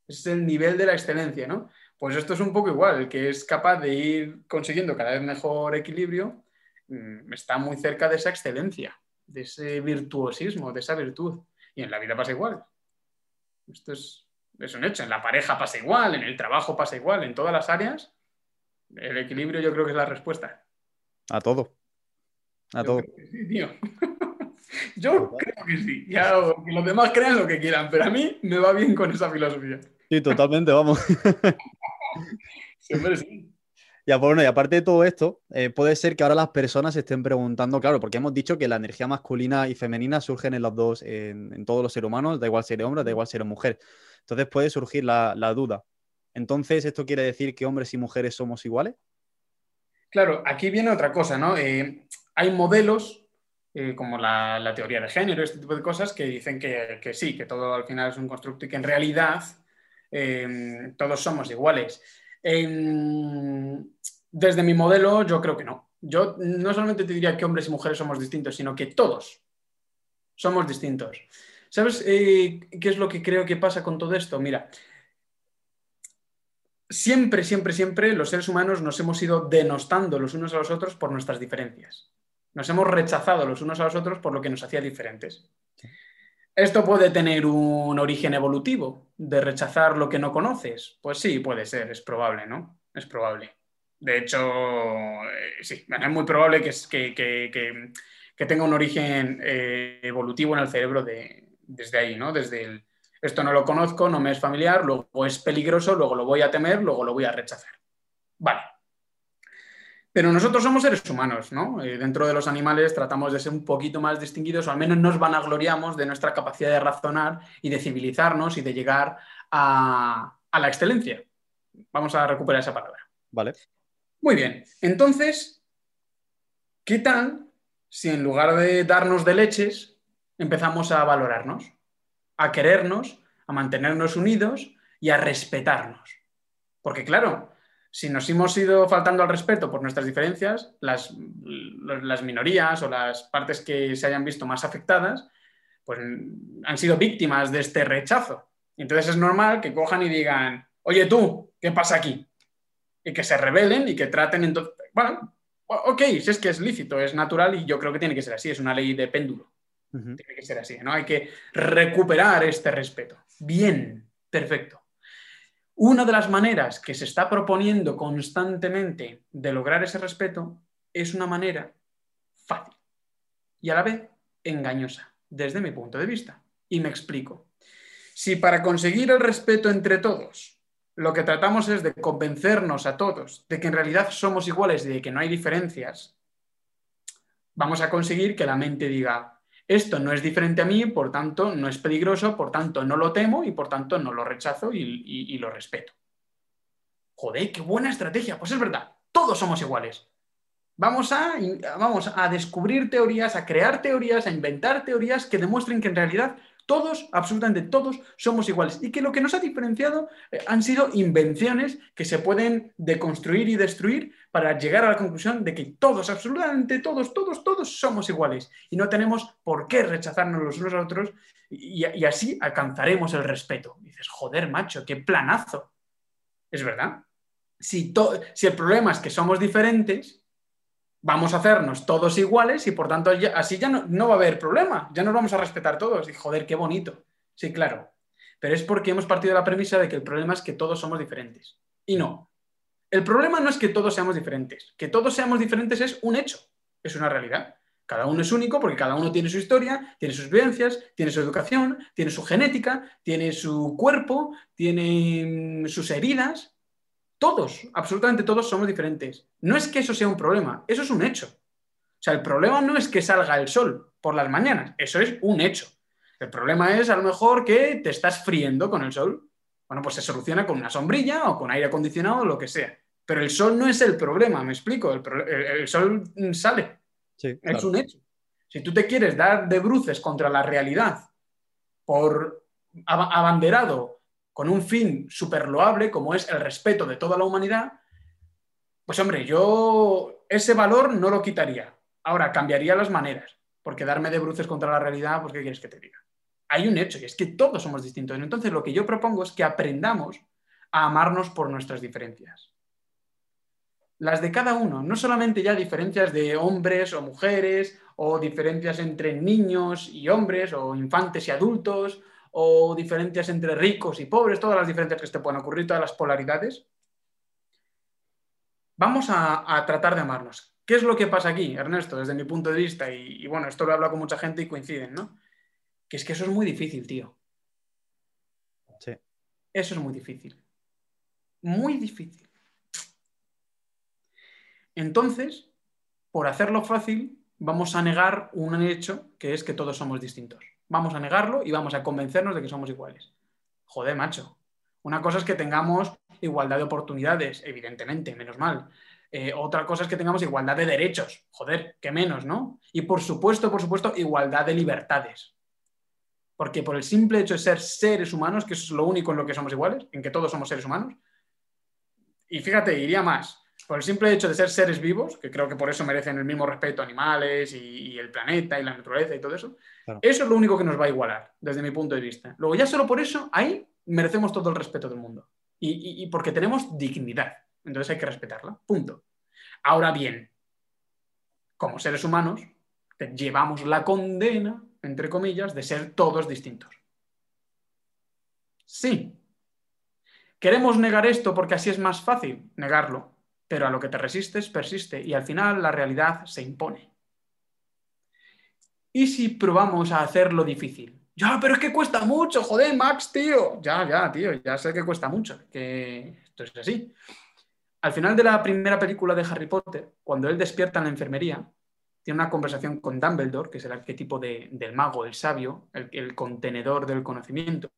Es el nivel de la excelencia, ¿no? Pues esto es un poco igual, el que es capaz de ir consiguiendo cada vez mejor equilibrio, mm, está muy cerca de esa excelencia, de ese virtuosismo, de esa virtud. Y en la vida pasa igual. Esto es, es un hecho. En la pareja pasa igual, en el trabajo pasa igual, en todas las áreas el equilibrio yo creo que es la respuesta. A todo. A todo. Sí, tío. *laughs* yo creo que sí. Ya, que los demás crean lo que quieran, pero a mí me va bien con esa filosofía. Sí, totalmente, vamos. *laughs* Siempre sí. Ya, pues bueno, y aparte de todo esto, eh, puede ser que ahora las personas se estén preguntando, claro, porque hemos dicho que la energía masculina y femenina surgen en los dos, en, todos los seres humanos, da igual ser hombre, da igual ser mujer. Entonces puede surgir la, la duda. Entonces, ¿esto quiere decir que hombres y mujeres somos iguales? Claro, aquí viene otra cosa, ¿no? Eh, hay modelos eh, como la, teoría de género, este tipo de cosas, que dicen que, sí, que todo al final es un constructo y que en realidad em, todos somos iguales. Em, desde mi modelo, yo creo que no. Yo no solamente te diría que hombres y mujeres somos distintos, sino que todos somos distintos. ¿Sabes eh, qué es lo que creo que pasa con todo esto? Mira, siempre, siempre, siempre los seres humanos nos hemos ido denostando los unos a los otros por nuestras diferencias. Nos hemos rechazado los unos a los otros por lo que nos hacía diferentes. ¿Esto puede tener un origen evolutivo de rechazar lo que no conoces? Pues sí, puede ser, es probable, ¿no? Es probable. De hecho, eh, sí, es muy probable que, tenga un origen eh, evolutivo en el cerebro desde ahí, ¿no? Desde el, esto no lo conozco, no me es familiar, luego es peligroso, luego lo voy a temer, luego lo voy a rechazar. Vale. Pero nosotros somos seres humanos, ¿no? Eh, dentro de los animales tratamos de ser un poquito más distinguidos, o al menos nos vanagloriamos de nuestra capacidad de razonar y de civilizarnos y de llegar a, a la excelencia. Vamos a recuperar esa palabra. Vale. Muy bien. Entonces, ¿qué tal si en lugar de darnos de leches, empezamos a valorarnos, a querernos, a mantenernos unidos y a respetarnos? Porque claro, si nos hemos ido faltando al respeto por nuestras diferencias, las, las, minorías o las partes que se hayan visto más afectadas, pues han sido víctimas de este rechazo. Entonces es normal que cojan y digan, oye tú, ¿qué pasa aquí? Y que se rebelen y que traten entonces, bueno, ok, si es que es lícito, es natural y yo creo que tiene que ser así, es una ley de péndulo. Tiene que ser así, ¿no? Hay que recuperar este respeto. Bien, perfecto. Una de las maneras que se está proponiendo constantemente de lograr ese respeto es una manera fácil y a la vez engañosa, desde mi punto de vista. Y me explico. Si para conseguir el respeto entre todos lo que tratamos es de convencernos a todos de que en realidad somos iguales y de que no hay diferencias, vamos a conseguir que la mente diga, esto no es diferente a mí, por tanto no es peligroso, por tanto no lo temo y por tanto no lo rechazo y, lo respeto. Joder, qué buena estrategia. Pues es verdad, todos somos iguales. Vamos a, vamos a descubrir teorías, a crear teorías, a inventar teorías que demuestren que en realidad todos, absolutamente todos, somos iguales y que lo que nos ha diferenciado eh, han sido invenciones que se pueden deconstruir y destruir para llegar a la conclusión de que todos, absolutamente todos, todos, todos somos iguales y no tenemos por qué rechazarnos los unos a otros y, así alcanzaremos el respeto. dices, joder, macho, qué planazo. Es verdad. Si, si el problema es que somos diferentes, vamos a hacernos todos iguales y por tanto así ya no, va a haber problema, ya nos vamos a respetar todos. Y joder, qué bonito. Sí, claro. Pero es porque hemos partido de la premisa de que el problema es que todos somos diferentes. Y no. El problema no es que todos seamos diferentes. Que todos seamos diferentes es un hecho, es una realidad. Cada uno es único porque cada uno tiene su historia, tiene sus vivencias, tiene su educación, tiene su genética, tiene su cuerpo, tiene mm, sus heridas. Todos, absolutamente todos somos diferentes. No es que eso sea un problema, eso es un hecho. O sea, el problema no es que salga el sol por las mañanas, eso es un hecho. El problema es a lo mejor que te estás friendo con el sol. Bueno, pues se soluciona con una sombrilla o con aire acondicionado o lo que sea. Pero el sol no es el problema, me explico. El, sol sale. es un hecho. Si tú te quieres dar de bruces contra la realidad por abanderado con un fin súper loable como es el respeto de toda la humanidad, pues hombre, yo ese valor no lo quitaría. Ahora, cambiaría las maneras, porque darme de bruces contra la realidad, pues ¿qué quieres que te diga? Hay un hecho, y es que todos somos distintos. Entonces, lo que yo propongo es que aprendamos a amarnos por nuestras diferencias. Las de cada uno, no solamente ya diferencias de hombres o mujeres, o diferencias entre niños y hombres, o infantes y adultos, o diferencias entre ricos y pobres, todas las diferencias que te puedan ocurrir, todas las polaridades. Vamos a, tratar de amarnos. ¿Qué es lo que pasa aquí, Ernesto, desde mi punto de vista? Y, bueno, esto lo he hablado con mucha gente y coinciden, ¿no? Que es que eso es muy difícil, tío. Sí. Eso es muy difícil. Muy difícil. Entonces, por hacerlo fácil, vamos a negar un hecho que es que todos somos distintos vamos a negarlo y vamos a convencernos de que somos iguales. Joder, macho. Una cosa es que tengamos igualdad de oportunidades, evidentemente, menos mal. Eh, otra cosa es que tengamos igualdad de derechos. Joder, qué menos, ¿no? Y por supuesto, por supuesto, igualdad de libertades. Porque por el simple hecho de ser seres humanos, que eso es lo único en lo que somos iguales, en que todos somos seres humanos, y fíjate, iría más, por el simple hecho de ser seres vivos, que creo que por eso merecen el mismo respeto animales y, el planeta y la naturaleza y todo eso, eso es lo único que nos va a igualar, desde mi punto de vista. Luego, ya solo por eso, ahí merecemos todo el respeto del mundo. Y, porque tenemos dignidad. Entonces hay que respetarla. Punto. Ahora bien, como seres humanos, llevamos la condena entre comillas, de ser todos distintos. Sí. ¿Queremos negar esto porque así es más fácil? Negarlo. Pero a lo que te resistes, persiste y al final la realidad se impone. ¿Y si probamos a hacerlo difícil? Ya, pero es que cuesta mucho, joder, Max, tío. Ya, ya, tío, ya sé que cuesta mucho, que esto es así. Al final de la primera película de Harry Potter, cuando él despierta en la enfermería, tiene una conversación con Dumbledore, que es el arquetipo del mago, el sabio, el contenedor del conocimiento,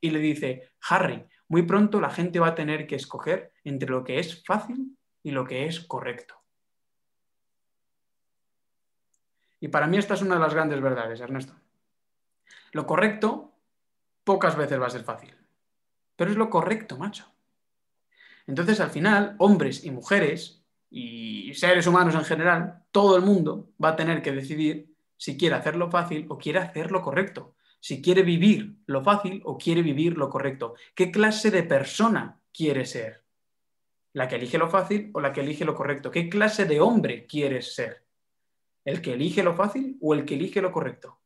y le dice, Harry, muy pronto la gente va a tener que escoger entre lo que es fácil y lo que es correcto. Y para mí esta es una de las grandes verdades, Ernesto. Lo correcto pocas veces va a ser fácil, pero es lo correcto, macho. Entonces, al final, hombres y mujeres y seres humanos en general, todo el mundo va a tener que decidir si quiere hacerlo fácil o quiere hacerlo correcto. Si quiere vivir lo fácil o quiere vivir lo correcto. ¿Qué clase de persona quiere ser? ¿La que elige lo fácil o la que elige lo correcto? ¿Qué clase de hombre quieres ser? ¿El que elige lo fácil o el que elige lo correcto?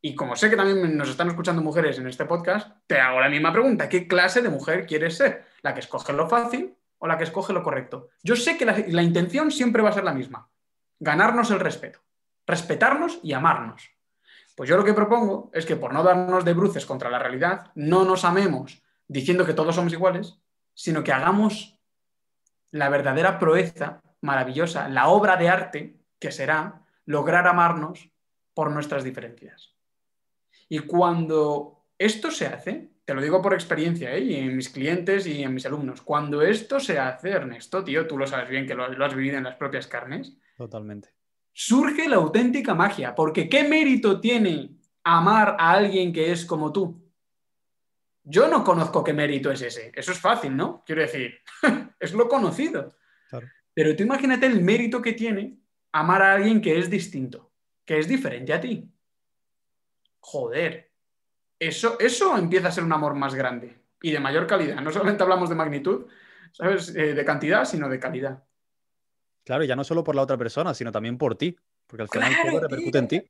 Y como sé que también nos están escuchando mujeres en este podcast, te hago la misma pregunta. ¿Qué clase de mujer quieres ser? ¿La que escoge lo fácil o la que escoge lo correcto? Yo sé que la, intención siempre va a ser la misma. Ganarnos el respeto. Respetarnos y amarnos. Pues yo lo que propongo es que por no darnos de bruces contra la realidad, no nos amemos diciendo que todos somos iguales, sino que hagamos la verdadera proeza maravillosa, la obra de arte que será lograr amarnos por nuestras diferencias. Y cuando esto se hace, te lo digo por experiencia, ¿eh? y en mis clientes y en mis alumnos, cuando esto se hace, Ernesto, tío, tú lo sabes bien que lo, lo has vivido en las propias carnes. Totalmente. Surge la auténtica magia, porque ¿qué mérito tiene amar a alguien que es como tú? Yo no conozco qué mérito es ese. Eso es fácil, ¿no? Quiero decir, *laughs* es lo conocido. Pero tú imagínate el mérito que tiene amar a alguien que es distinto, que es diferente a ti joder, eso, eso empieza a ser un amor más grande y de mayor calidad. No solamente hablamos de magnitud, ¿sabes? Eh, de cantidad, sino de calidad. Claro, ya no solo por la otra persona, sino también por ti, porque al final todo repercute en ti.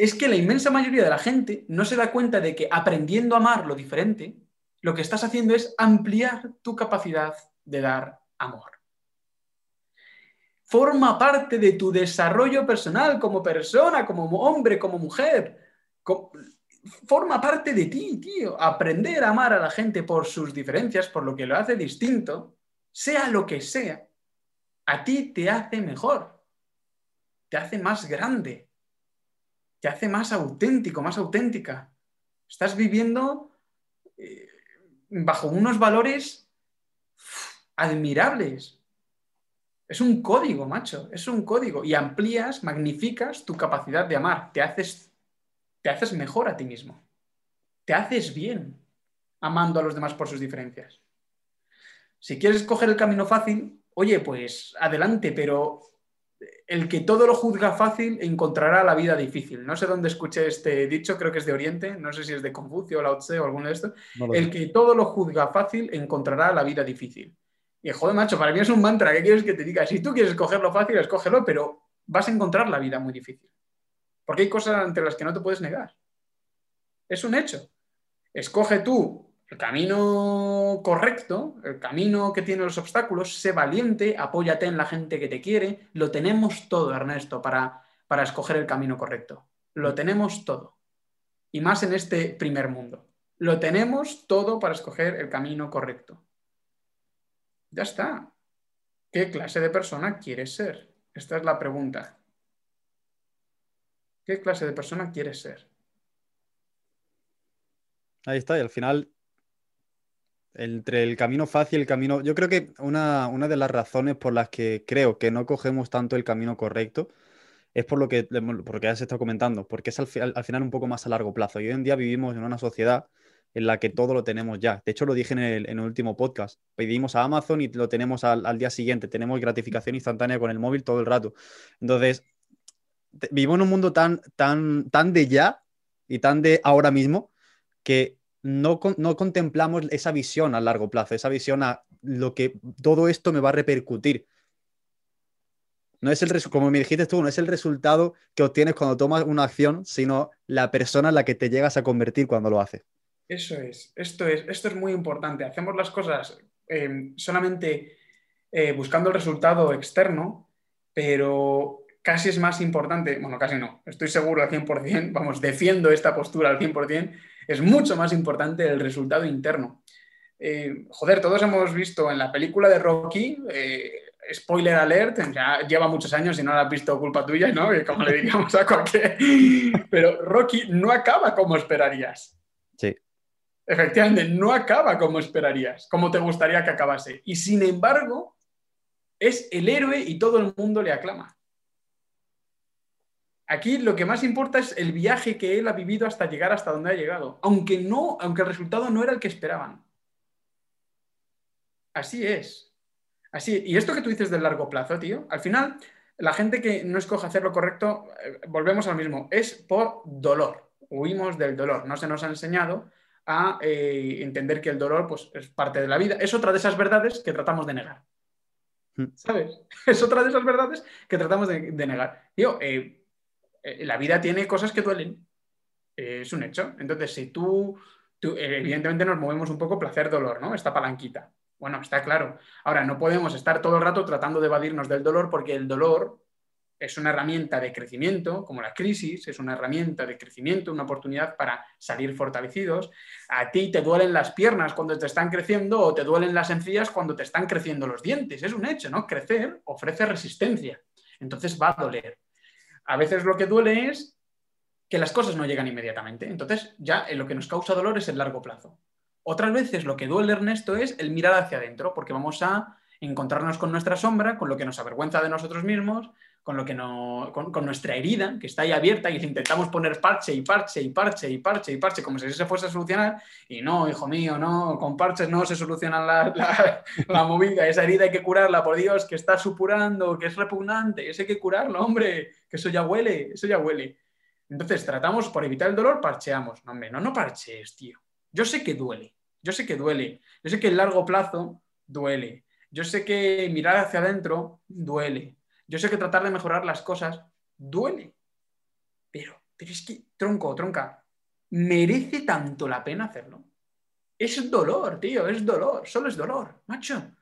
Es que la inmensa mayoría de la gente no se da cuenta de que aprendiendo a amar lo diferente, lo que estás haciendo es ampliar tu capacidad de dar amor. Forma parte de tu desarrollo personal como persona, como hombre, como mujer forma parte de ti, tío. Aprender a amar a la gente por sus diferencias, por lo que lo hace distinto, sea lo que sea, a ti te hace mejor, te hace más grande, te hace más auténtico, más auténtica. Estás viviendo eh, bajo unos valores admirables. Es un código, macho, es un código. Y amplías, magnificas tu capacidad de amar, te haces te haces mejor a ti mismo. Te haces bien amando a los demás por sus diferencias. Si quieres coger el camino fácil, oye, pues adelante, pero el que todo lo juzga fácil encontrará la vida difícil. No sé dónde escuché este dicho, creo que es de Oriente, no sé si es de Confucio, Lao Tse o alguno de estos. el que todo lo juzga fácil encontrará la vida difícil. Y joder, macho, para mí es un mantra. ¿Qué quieres que te diga? Si tú quieres cogerlo fácil, escógelo, pero vas a encontrar la vida muy difícil. Porque hay cosas entre las que no te puedes negar. Es un hecho. Escoge tú el camino correcto, el camino que tiene los obstáculos, sé valiente, apóyate en la gente que te quiere. Lo tenemos todo, Ernesto, para, para escoger el camino correcto. Lo tenemos todo. Y más en este primer mundo. Lo tenemos todo para escoger el camino correcto. Ya está. ¿Qué clase de persona quieres ser? Esta es la pregunta. ¿Qué clase de persona quieres ser? Ahí está, y al final, entre el camino fácil y el camino. Yo creo que una, de las razones por las que creo que no cogemos tanto el camino correcto es por lo que, por has estado comentando, porque es al, final un poco más a largo plazo. Y hoy en día vivimos en una sociedad en la que todo lo tenemos ya. De hecho, lo dije en el, último podcast. Pedimos a Amazon y lo tenemos al, al, día siguiente. Tenemos gratificación instantánea con el móvil todo el rato. Entonces, vivimos en un mundo tan, tan, tan de ya y tan de ahora mismo que no, no, contemplamos esa visión a largo plazo, esa visión a lo que todo esto me va a repercutir. No es el como me dijiste tú, no es el resultado que obtienes cuando tomas una acción, sino la persona en la que te llegas a convertir cuando lo haces. Eso es, esto es, esto es muy importante. Hacemos las cosas eh, solamente eh, buscando el resultado externo, pero casi es más importante, bueno, casi no, estoy seguro al 100%, vamos, defiendo esta postura al 100%, es mucho más importante el resultado interno. Eh, joder, todos hemos visto en la película de Rocky, eh, spoiler alert, ya lleva muchos años y no la has visto culpa tuya, ¿no? Como le diríamos a cualquier... *laughs* Pero Rocky no acaba como esperarías. Sí. Efectivamente, no acaba como esperarías, como te gustaría que acabase. Y sin embargo, es el héroe y todo el mundo le aclama. Aquí lo que más importa es el viaje que él ha vivido hasta llegar hasta donde ha llegado, aunque no, aunque el resultado no era el que esperaban. Así es. Así, y esto que tú dices del largo plazo, tío, al final la gente que no escoge hacer lo correcto, eh, volvemos al mismo, es por dolor. Huimos del dolor. No se nos ha enseñado a eh, entender que el dolor pues, es parte de la vida. Es otra de esas verdades que tratamos de negar. Mm. ¿Sabes? *laughs* Es otra de esas verdades que tratamos de, negar. Tío, eh, la vida tiene cosas que duelen. es un hecho. Entonces, si tú, tú evidentemente nos movemos un poco placer-dolor, ¿no? Esta palanquita. Bueno, está claro. Ahora, no podemos estar todo el rato tratando de evadirnos del dolor porque el dolor es una herramienta de crecimiento, como la crisis, es una herramienta de crecimiento, una oportunidad para salir fortalecidos. A ti te duelen las piernas cuando te están creciendo o te duelen las encías cuando te están creciendo los dientes. Es un hecho, ¿no? Crecer ofrece resistencia. Entonces va a doler. A veces lo que duele es que las cosas no llegan inmediatamente. Entonces ya lo que nos causa dolor es el largo plazo. Otras veces lo que duele, Ernesto, es el mirar hacia adentro, porque vamos a encontrarnos con nuestra sombra, con lo que nos avergüenza de nosotros mismos, con, lo que no, con, nuestra herida, que está ahí abierta, y intentamos poner parche y parche y parche y parche y parche, como si se fuese a solucionar, y no, hijo mío, no, con parches no se soluciona la, *laughs* la, movida, esa herida hay que curarla, por Dios, que está supurando, que es repugnante, eso hay que curarlo, hombre, que eso ya huele, eso ya huele. Entonces tratamos por evitar el dolor, parcheamos. No, hombre, no, no parches, tío. Yo sé que duele, yo sé que duele, yo sé que el largo plazo duele, yo sé que mirar hacia adentro duele, yo sé que tratar de mejorar las cosas duele, pero, pero es que, tronco, tronca, merece tanto la pena hacerlo. Es dolor, tío, es dolor, solo es dolor, macho.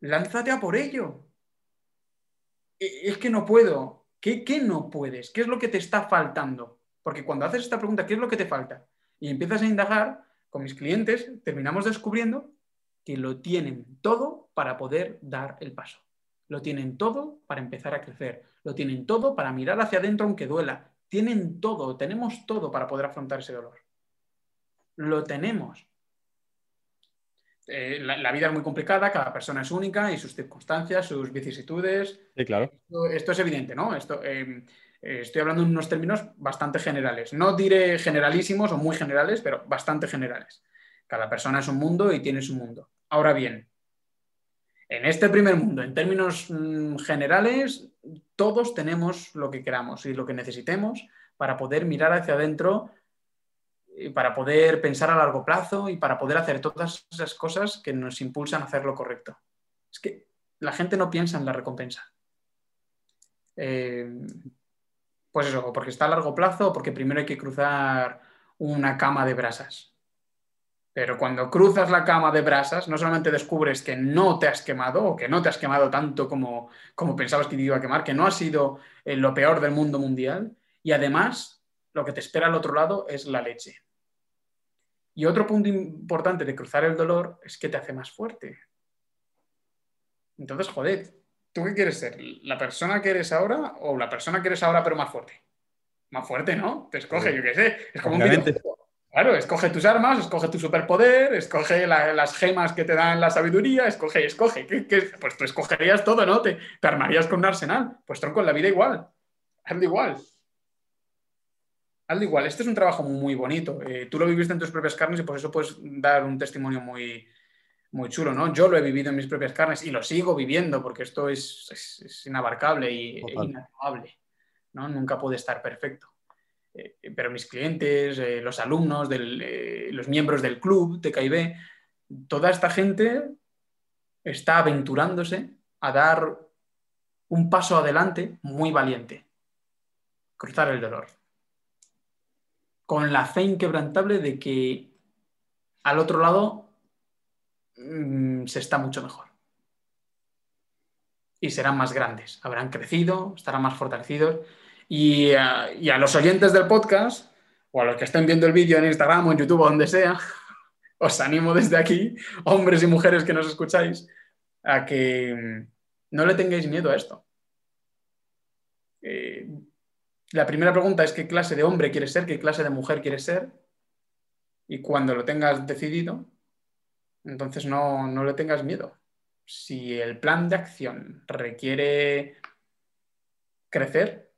Lánzate a por ello. E, es que no puedo. ¿Qué, ¿Qué no puedes? ¿Qué es lo que te está faltando? Porque cuando haces esta pregunta, ¿qué es lo que te falta? Y empiezas a indagar, con mis clientes terminamos descubriendo que lo tienen todo para poder dar el paso. Lo tienen todo para empezar a crecer. Lo tienen todo para mirar hacia adentro aunque duela. Tienen todo, tenemos todo para poder afrontar ese dolor. Lo tenemos. Eh, la, vida es muy complicada, cada persona es única y sus circunstancias, sus vicisitudes. Sí, claro. Esto, es evidente, ¿no? Esto, eh, eh, estoy hablando en unos términos bastante generales. No diré generalísimos o muy generales, pero bastante generales. Cada persona es un mundo y tiene su mundo. Ahora bien, en este primer mundo, en términos mm, generales, todos tenemos lo que queramos y lo que necesitemos para poder mirar hacia adentro, y para poder pensar a largo plazo y para poder hacer todas esas cosas que nos impulsan a hacer lo correcto. Es que la gente no piensa en la recompensa. Eh, pues eso, porque está a largo plazo, porque primero hay que cruzar una cama de brasas. Pero cuando cruzas la cama de brasas, no solamente descubres que no te has quemado o que no te has quemado tanto como, como pensabas que te iba a quemar, que no ha sido eh, lo peor del mundo mundial, y además lo que te espera al otro lado es la leche. Y otro punto importante de cruzar el dolor es que te hace más fuerte. Entonces, joder, ¿tú qué quieres ser? ¿La persona que eres ahora o la persona que eres ahora pero más fuerte? Más fuerte, ¿no? Te escoge, yo qué sé. Es como un videojuego. Claro, escoge tus armas, escoge tu superpoder, escoge las gemas que te dan la sabiduría, escoge, escoge. Pues tú escogerías todo, ¿no? Te, armarías con un arsenal. Pues tronco, en la vida igual. Hazlo igual. Hazlo igual. Este es un trabajo muy bonito. Eh, tú lo viviste en tus propias carnes y por eso puedes dar un testimonio muy, muy chulo, ¿no? Yo lo he vivido en mis propias carnes y lo sigo viviendo porque esto es, inabarcable y, e inacabable, ¿no? Nunca puede estar perfecto. Eh, pero mis clientes, eh, los alumnos, eh, los miembros del club de KIB, toda esta gente está aventurándose a dar un paso adelante muy valiente. Cruzar el dolor. Con la fe inquebrantable de que al otro lado mm, se está mucho mejor. Y serán más grandes, habrán crecido, estarán más fortalecidos. Y a, y a los oyentes del podcast, o a los que estén viendo el vídeo en Instagram o en YouTube o donde sea, *laughs* os animo desde aquí, hombres y mujeres que nos escucháis, a que mm, no le tengáis miedo a esto. Eh, la primera pregunta es qué clase de hombre quieres ser, qué clase de mujer quieres ser. Y cuando lo tengas decidido, entonces no, no le tengas miedo. Si el plan de acción requiere crecer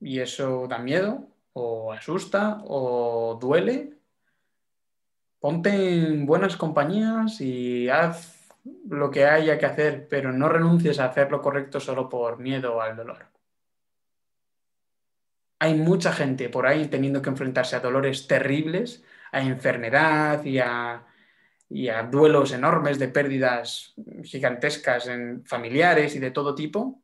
y eso da miedo o asusta o duele, ponte en buenas compañías y haz lo que haya que hacer, pero no renuncies a hacer lo correcto solo por miedo al dolor. Hay mucha gente por ahí teniendo que enfrentarse a dolores terribles, a enfermedad y a, duelos enormes de pérdidas gigantescas en familiares y de todo tipo,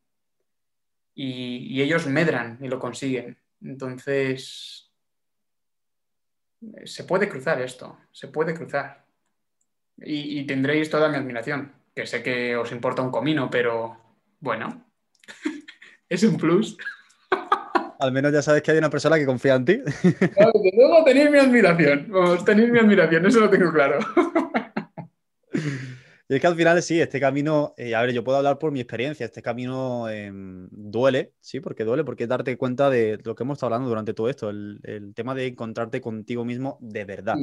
y ellos medran y lo consiguen. Entonces, se puede cruzar esto, se puede cruzar y, tendréis toda mi admiración, que sé que os importa un comino, pero bueno, *laughs* es un plus. *laughs* Al menos ya sabes que hay una persona que confía en ti. luego tenéis mi admiración, tenéis mi admiración, eso lo tengo claro. *laughs* Y es que al final sí, este camino, eh, a ver, yo puedo hablar por mi experiencia, este camino em, duele, sí, porque duele, porque es darte cuenta de lo que hemos estado hablando durante todo esto, el, tema de encontrarte contigo mismo de verdad.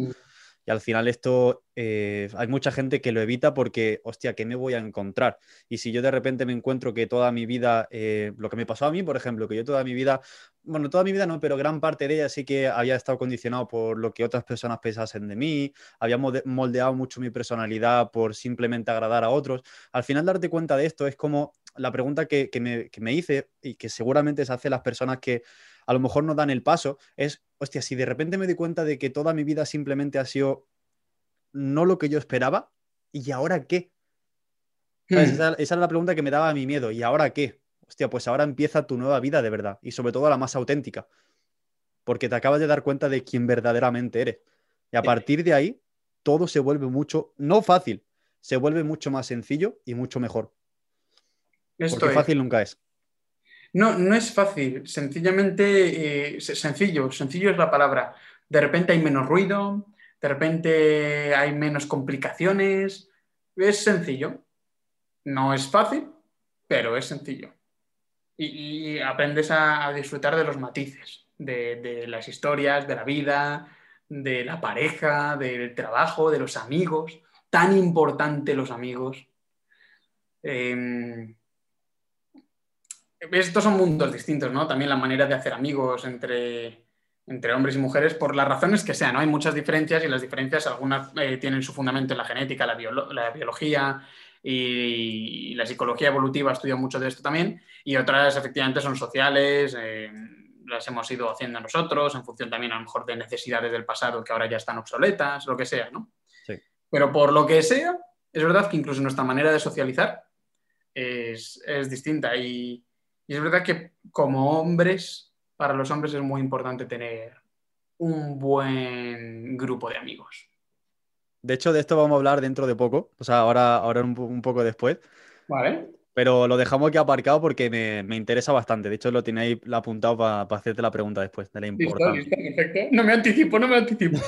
Y al final esto, eh, hay mucha gente que lo evita porque, hostia, ¿qué me voy a encontrar? Y si yo de repente me encuentro que toda mi vida, eh, lo que me pasó a mí, por ejemplo, que yo toda mi vida, bueno, toda mi vida no, pero gran parte de ella sí que había estado condicionado por lo que otras personas pensasen de mí, había moldeado mucho mi personalidad por simplemente agradar a otros. Al final darte cuenta de esto es como la pregunta que, me, que me hice y que seguramente se hace las personas que a lo mejor no dan el paso, es, hostia, si de repente me di cuenta de que toda mi vida simplemente ha sido no lo que yo esperaba, ¿y ahora qué? Hmm. Esa, era la pregunta que me daba mi miedo, ¿y ahora qué? Hostia, pues ahora empieza tu nueva vida de verdad, y sobre todo la más auténtica, porque te acabas de dar cuenta de quién verdaderamente eres. Y a partir de ahí, todo se vuelve mucho, no fácil, se vuelve mucho más sencillo y mucho mejor. porque fácil nunca es. No, no es fácil, sencillamente, eh, sencillo, sencillo es la palabra. De repente hay menos ruido, de repente hay menos complicaciones, es sencillo. No es fácil, pero es sencillo. Y, aprendes a, disfrutar de los matices, de, las historias, de la vida, de la pareja, del trabajo, de los amigos. Tan importante los amigos. Em, estos son mundos distintos, ¿no? También la manera de hacer amigos entre, entre hombres y mujeres, por las razones que sean, ¿no? Hay muchas diferencias y las diferencias, algunas eh, tienen su fundamento en la genética, la, biología y, la psicología evolutiva estudia mucho de esto también, y otras efectivamente son sociales, eh, las hemos ido haciendo nosotros, en función también a lo mejor de necesidades del pasado que ahora ya están obsoletas, lo que sea, ¿no? Sí. Pero por lo que sea, es verdad que incluso nuestra manera de socializar es, es distinta y y es verdad que como hombres, para los hombres es muy importante tener un buen grupo de amigos. De hecho, de esto vamos a hablar dentro de poco, o sea, ahora, ahora un, poco después. Vale. Pero lo dejamos aquí aparcado porque me, interesa bastante. De hecho, lo tenéis apuntado para hacerte la pregunta después de la importancia. perfecto. No me anticipo, no me anticipo.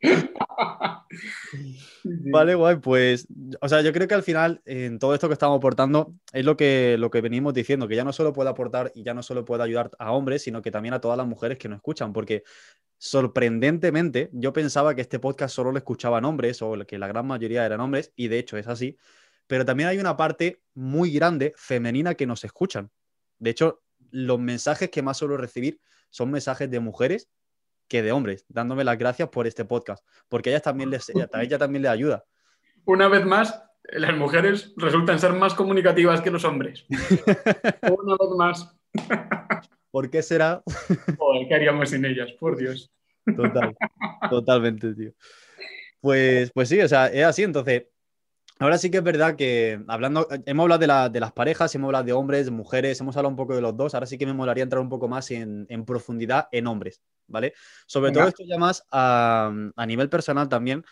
*laughs* *laughs* Vale, guay, pues, o sea, yo creo que al final, en todo esto que estamos aportando, es lo que, lo que venimos diciendo, que ya no solo puede aportar y ya no solo puede ayudar a hombres, sino que también a todas las mujeres que nos escuchan, porque sorprendentemente yo pensaba que este podcast solo lo escuchaban hombres o que la gran mayoría eran hombres, y de hecho es así, pero también hay una parte muy grande femenina que nos escuchan. De hecho, los mensajes que más suelo recibir son mensajes de mujeres que de hombres, dándome las gracias por este podcast, porque a ellas también les, *laughs* a ella también les ayuda. Una vez más, las mujeres resultan ser más comunicativas que los hombres. *laughs* Una vez más. ¿Por qué será? ¿qué haríamos sin ellas? Por Dios. Total, totalmente, tío. Pues, pues sí, o sea, es así. Entonces, Ahora sí que es verdad que hablando, hemos hablado de, las parejas, hemos hablado de hombres, mujeres, hemos hablado un poco de los dos. Ahora sí que me molaría entrar un poco más en, profundidad en hombres, ¿vale? Sobre todo esto ya más a, nivel personal también,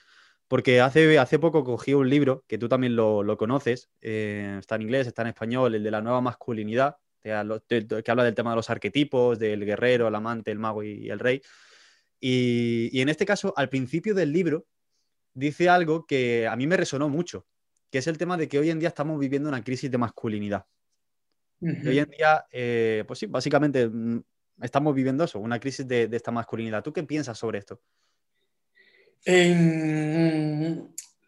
porque hace, hace poco cogí un libro que tú también lo, conoces, eh, está en inglés, está en español, el de la nueva masculinidad, que habla del tema de los arquetipos, del guerrero, el amante, el mago y, el rey. y en este caso, al principio del libro, dice algo que a mí me resonó mucho que es el tema de que hoy en día estamos viviendo una crisis de masculinidad. Hoy en día, eh, pues sí, básicamente mm, estamos viviendo eso, una crisis de, esta masculinidad. ¿Tú qué piensas sobre esto?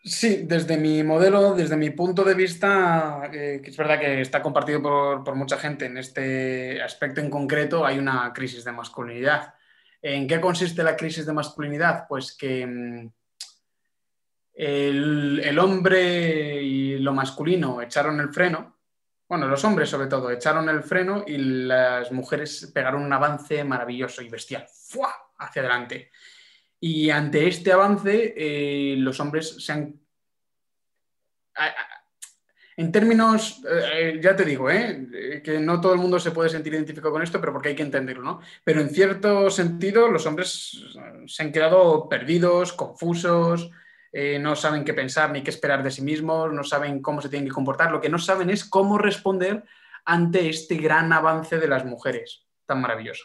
sí, desde mi modelo, desde mi punto de vista, eh, que es verdad que está compartido por, por, mucha gente en este aspecto en concreto, hay una crisis de masculinidad. ¿En qué consiste la crisis de masculinidad? Pues que el, hombre y lo masculino echaron el freno, bueno, los hombres sobre todo, echaron el freno y las mujeres pegaron un avance maravilloso y bestial, ¡fua! hacia adelante. Y ante este avance, eh, los hombres se han... En términos, eh, ya te digo, eh, que no todo el mundo se puede sentir identificado con esto, pero porque hay que entenderlo, ¿no? Pero en cierto sentido, los hombres se han quedado perdidos, confusos, eh, no saben qué pensar ni qué esperar de sí mismos, no saben cómo se tienen que comportar, lo que no saben es cómo responder ante este gran avance de las mujeres, tan maravilloso.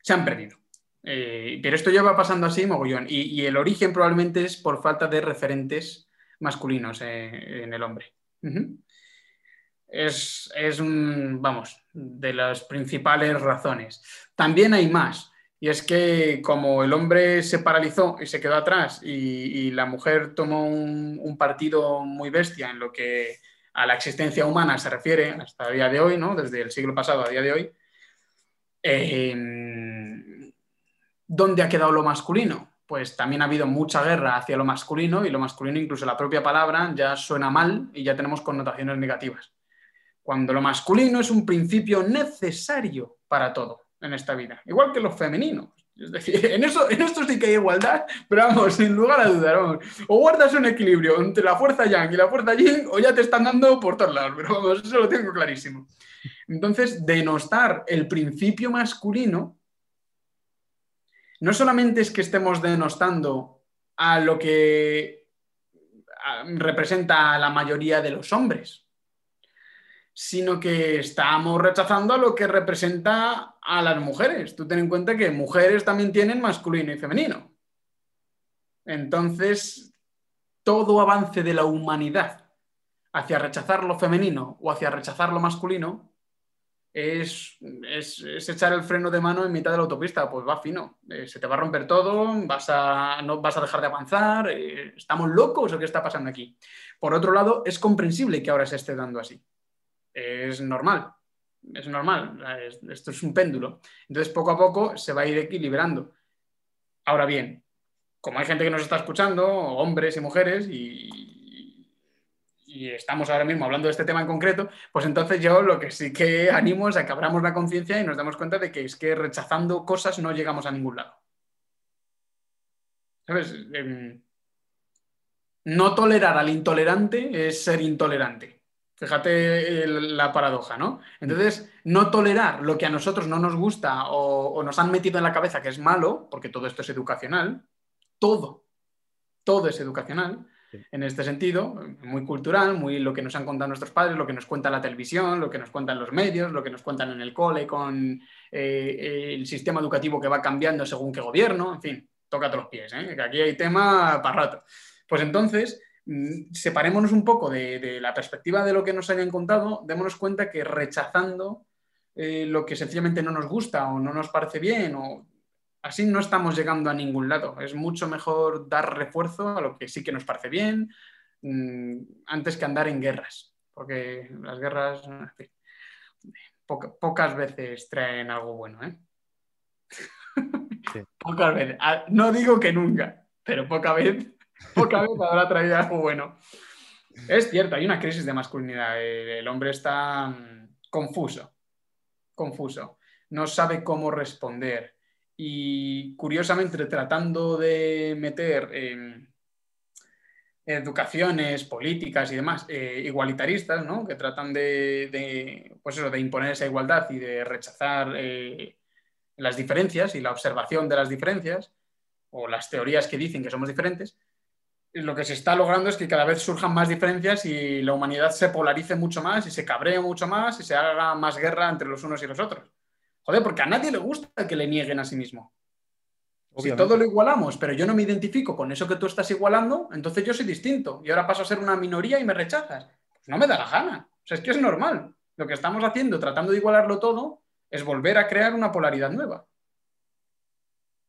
Se han perdido. Eh, pero esto ya va pasando así, mogollón. Y, el origen probablemente es por falta de referentes masculinos eh, en el hombre. Es, es vamos, de las principales razones. También hay más. Y es que como el hombre se paralizó y se quedó atrás y, la mujer tomó un, partido muy bestia en lo que a la existencia humana se refiere hasta el día de hoy, ¿no? desde el siglo pasado a día de hoy, em, ¿dónde ha quedado lo masculino? Pues también ha habido mucha guerra hacia lo masculino y lo masculino, incluso la propia palabra, ya suena mal y ya tenemos connotaciones negativas. Cuando lo masculino es un principio necesario para todo en esta vida, igual que los femeninos. Es decir, *laughs* en, eso, en esto sí que hay igualdad, pero vamos, sin lugar a dudar, o guardas un equilibrio entre la fuerza yang y la fuerza yin, o ya te están dando por todos lados, pero vamos, eso lo tengo clarísimo. Entonces, denostar el principio masculino no solamente es que estemos denostando a lo que representa a la mayoría de los hombres, sino que estamos rechazando lo que representa a las mujeres. Tú ten en cuenta que mujeres también tienen masculino y femenino. Entonces, todo avance de la humanidad hacia rechazar lo femenino o hacia rechazar lo masculino es, echar el freno de mano en mitad de la autopista. Pues va fino, eh, se te va a romper todo, vas a, no vas a dejar de avanzar, eh, ¿estamos locos o qué está pasando aquí? Por otro lado, es comprensible que ahora se esté dando así es normal, es normal, esto es un péndulo. Entonces, poco a poco se va a ir equilibrando. Ahora bien, como hay gente que nos está escuchando, hombres y mujeres, y, estamos ahora mismo hablando de este tema en concreto, pues entonces yo lo que sí que animo es a que abramos la conciencia y nos demos cuenta de que es que rechazando cosas no llegamos a ningún lado. ¿Sabes? Em, no tolerar al intolerante es ser intolerante. Fíjate la paradoja, ¿no? Entonces, no tolerar lo que a nosotros no nos gusta o, nos han metido en la cabeza que es malo, porque todo esto es educacional, todo, todo es educacional, en este sentido, muy cultural, muy lo que nos han contado nuestros padres, lo que nos cuenta la televisión, lo que nos cuentan los medios, lo que nos cuentan en el cole con eh, el sistema educativo que va cambiando según qué gobierno, en fin, tócate los pies, ¿eh? que aquí hay tema para rato. Pues entonces, separémonos un poco de, la perspectiva de lo que nos hayan contado, démonos cuenta que rechazando eh, lo que sencillamente no nos gusta o no nos parece bien o así no estamos llegando a ningún lado. Es mucho mejor dar refuerzo a lo que sí que nos parece bien mm, antes que andar en guerras, porque las guerras pocas veces traen algo bueno. ¿eh? *laughs* pocas veces. Ah, no digo que nunca, pero poca vez Poca vez habrá traído algo bueno. Es cierto, hay una crisis de masculinidad. El hombre está mm, confuso, confuso. No sabe cómo responder. Y curiosamente, tratando de meter educaciones políticas y demás eh, igualitaristas, ¿no? que tratan de, pues eso, de imponer esa igualdad y de rechazar eh, las diferencias y la observación de las diferencias, o las teorías que dicen que somos diferentes, lo que se está logrando es que cada vez surjan más diferencias y la humanidad se polarice mucho más y se cabree mucho más y se haga más guerra entre los unos y los otros. Joder, porque a nadie le gusta que le nieguen a sí mismo. Si todo lo igualamos, pero yo no me identifico con eso que tú estás igualando, entonces yo soy distinto y ahora paso a ser una minoría y me rechazas. Pues no me da la gana. O sea, es que es normal. Lo que estamos haciendo, tratando de igualarlo todo, es volver a crear una polaridad nueva.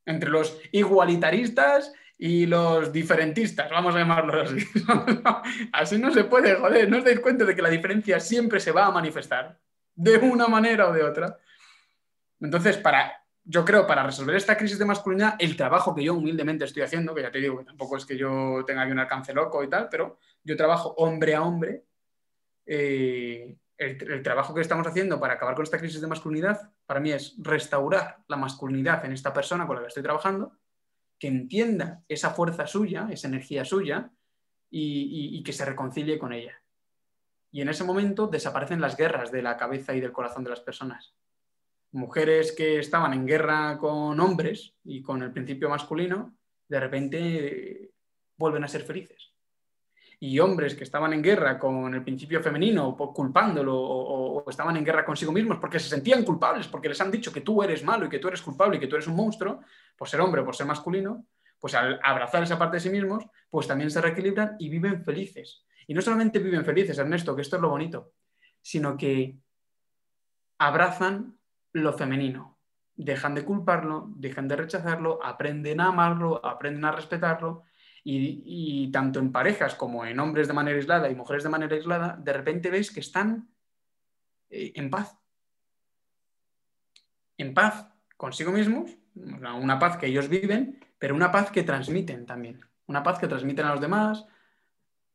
Entre los igualitaristas y los diferentistas, vamos a llamarlos así. *laughs* así no se puede, joder, no os dais cuenta de que la diferencia siempre se va a manifestar, de una manera o de otra. Entonces, para, yo creo, para resolver esta crisis de masculinidad, el trabajo que yo humildemente estoy haciendo, que ya te digo que tampoco es que yo tenga aquí un alcance loco y tal, pero yo trabajo hombre a hombre, eh, el, trabajo que estamos haciendo para acabar con esta crisis de masculinidad, para mí es restaurar la masculinidad en esta persona con la que estoy trabajando, que entienda esa fuerza suya, esa energía suya, y, que se reconcilie con ella. Y en ese momento desaparecen las guerras de la cabeza y del corazón de las personas. Mujeres que estaban en guerra con hombres y con el principio masculino, de repente vuelven a ser felices y hombres que estaban en guerra con el principio femenino, culpándolo, o, estaban en guerra consigo mismos porque se sentían culpables, porque les han dicho que tú eres malo y que tú eres culpable y que tú eres un monstruo, por ser hombre o por ser masculino, pues al abrazar esa parte de sí mismos, pues también se reequilibran y viven felices. Y no solamente viven felices, Ernesto, que esto es lo bonito, sino que abrazan lo femenino, dejan de culparlo, dejan de rechazarlo, aprenden a amarlo, aprenden a respetarlo y, tanto en parejas como en hombres de manera aislada y mujeres de manera aislada, de repente ves que están eh, en paz. En paz consigo mismos, una paz que ellos viven, pero una paz que transmiten también. Una paz que transmiten a los demás,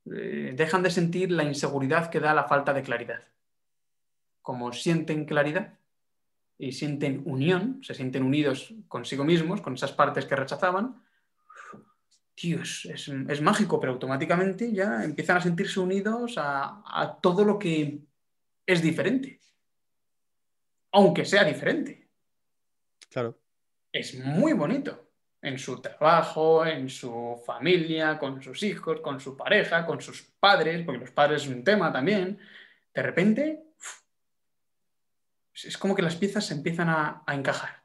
eh, dejan de sentir la inseguridad que da la falta de claridad. Como sienten claridad y sienten unión, se sienten unidos consigo mismos, con esas partes que rechazaban, tío, es, mágico, pero automáticamente ya empiezan a sentirse unidos a, todo lo que es diferente. Aunque sea diferente. Claro. Es muy bonito. En su trabajo, en su familia, con sus hijos, con su pareja, con sus padres, porque los padres es un tema también. De repente, es como que las piezas se empiezan a encajar.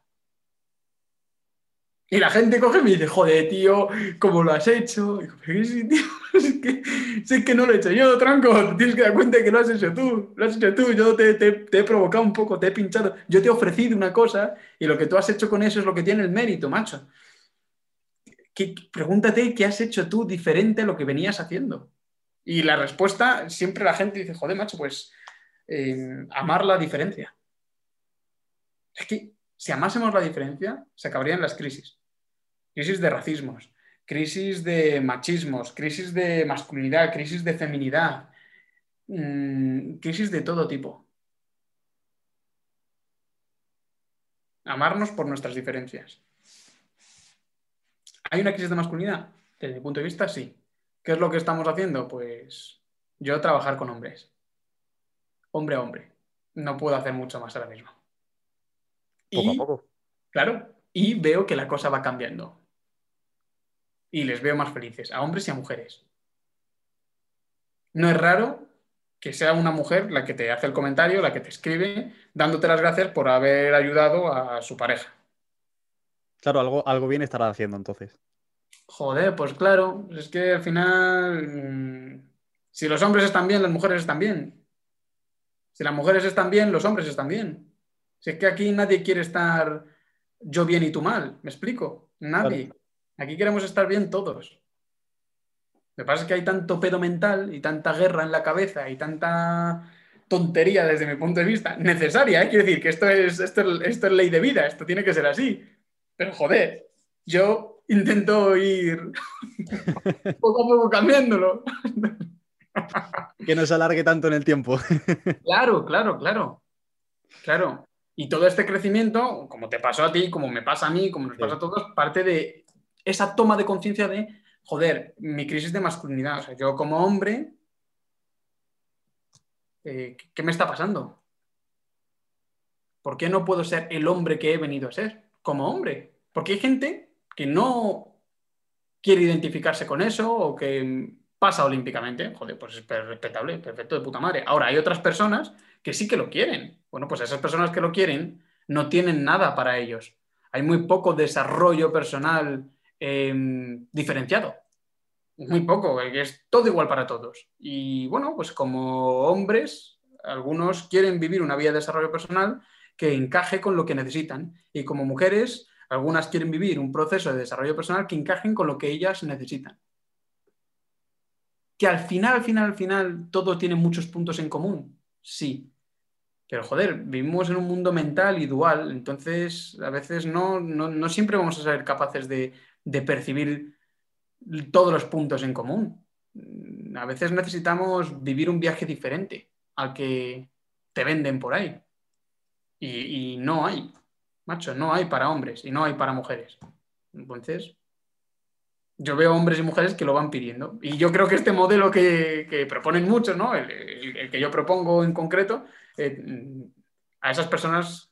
Y la gente coge y me dice, joder, tío, ¿cómo lo has hecho? Y digo, pero *laughs* es que, que no lo he hecho yo, tranco, tienes que dar cuenta de que lo has hecho tú, lo has hecho tú, yo te, he provocado un poco, te he pinchado, yo te he ofrecido una cosa y lo que tú has hecho con eso es lo que tiene el mérito, macho. pregúntate qué has hecho tú diferente a lo que venías haciendo. Y la respuesta, siempre la gente dice, joder, macho, pues eh, amar la diferencia. Es que si amásemos la diferencia, se acabarían las crisis crisis de racismos, crisis de machismos, crisis de masculinidad, crisis de feminidad, mm, crisis de todo tipo. Amarnos por nuestras diferencias. ¿Hay una crisis de masculinidad? Desde mi punto de vista, sí. ¿Qué es lo que estamos haciendo? Pues yo trabajar con hombres. Hombre a hombre. No puedo hacer mucho más ahora mismo. Poco a poco. Claro, y veo que la cosa va cambiando y les veo más felices, a hombres y a mujeres. No es raro que sea una mujer la que te hace el comentario, la que te escribe, dándote las gracias por haber ayudado a su pareja. Claro, algo, algo bien estará haciendo entonces. Joder, pues claro, es que al final, mm, si los hombres están bien, las mujeres están bien. Si las mujeres están bien, los hombres están bien. Si es que aquí nadie quiere estar yo bien y tú mal, ¿me explico? Nadie. Aquí queremos estar bien todos. Lo que pasa es que hay tanto pedo mental y tanta guerra en la cabeza y tanta tontería desde mi punto de vista, necesaria, ¿eh? quiero decir que esto es, esto, esto es ley de vida, esto tiene que ser así. Pero joder, yo intento ir *laughs* poco a poco cambiándolo. que no se alargue tanto en el tiempo. *laughs* claro, claro, claro. Claro. Y todo este crecimiento, como te pasó a ti, como me pasa a mí, como nos pasa a todos, parte de esa toma de conciencia de joder, mi crisis de masculinidad. O sea, yo como hombre, eh, ¿qué me está pasando? ¿Por qué no puedo ser el hombre que he venido a ser como hombre? Porque hay gente que no quiere identificarse con eso o que pasa olímpicamente. Joder, pues es respetable, perfecto, de puta madre. Ahora, hay otras personas que sí que lo quieren. Bueno, pues esas personas que lo quieren no tienen nada para ellos. Hay muy poco desarrollo personal em, diferenciado. Muy poco, es todo igual para todos. Y bueno, pues como hombres, algunos quieren vivir una vida de desarrollo personal que encaje con lo que necesitan. Y como mujeres, algunas quieren vivir un proceso de desarrollo personal que encajen con lo que ellas necesitan. Que al final, al final, al final, todo tiene muchos puntos en común. Sí. Pero joder, vivimos en un mundo mental y dual, entonces a veces no, no, siempre vamos a ser capaces de, de percibir todos los puntos en común. A veces necesitamos vivir un viaje diferente al que te venden por ahí. Y, no hay, macho, no hay para hombres y no hay para mujeres. Entonces, yo veo hombres y mujeres que lo van pidiendo. Y yo creo que este modelo que, proponen muchos, ¿no? El, que yo propongo en concreto, eh, a esas personas,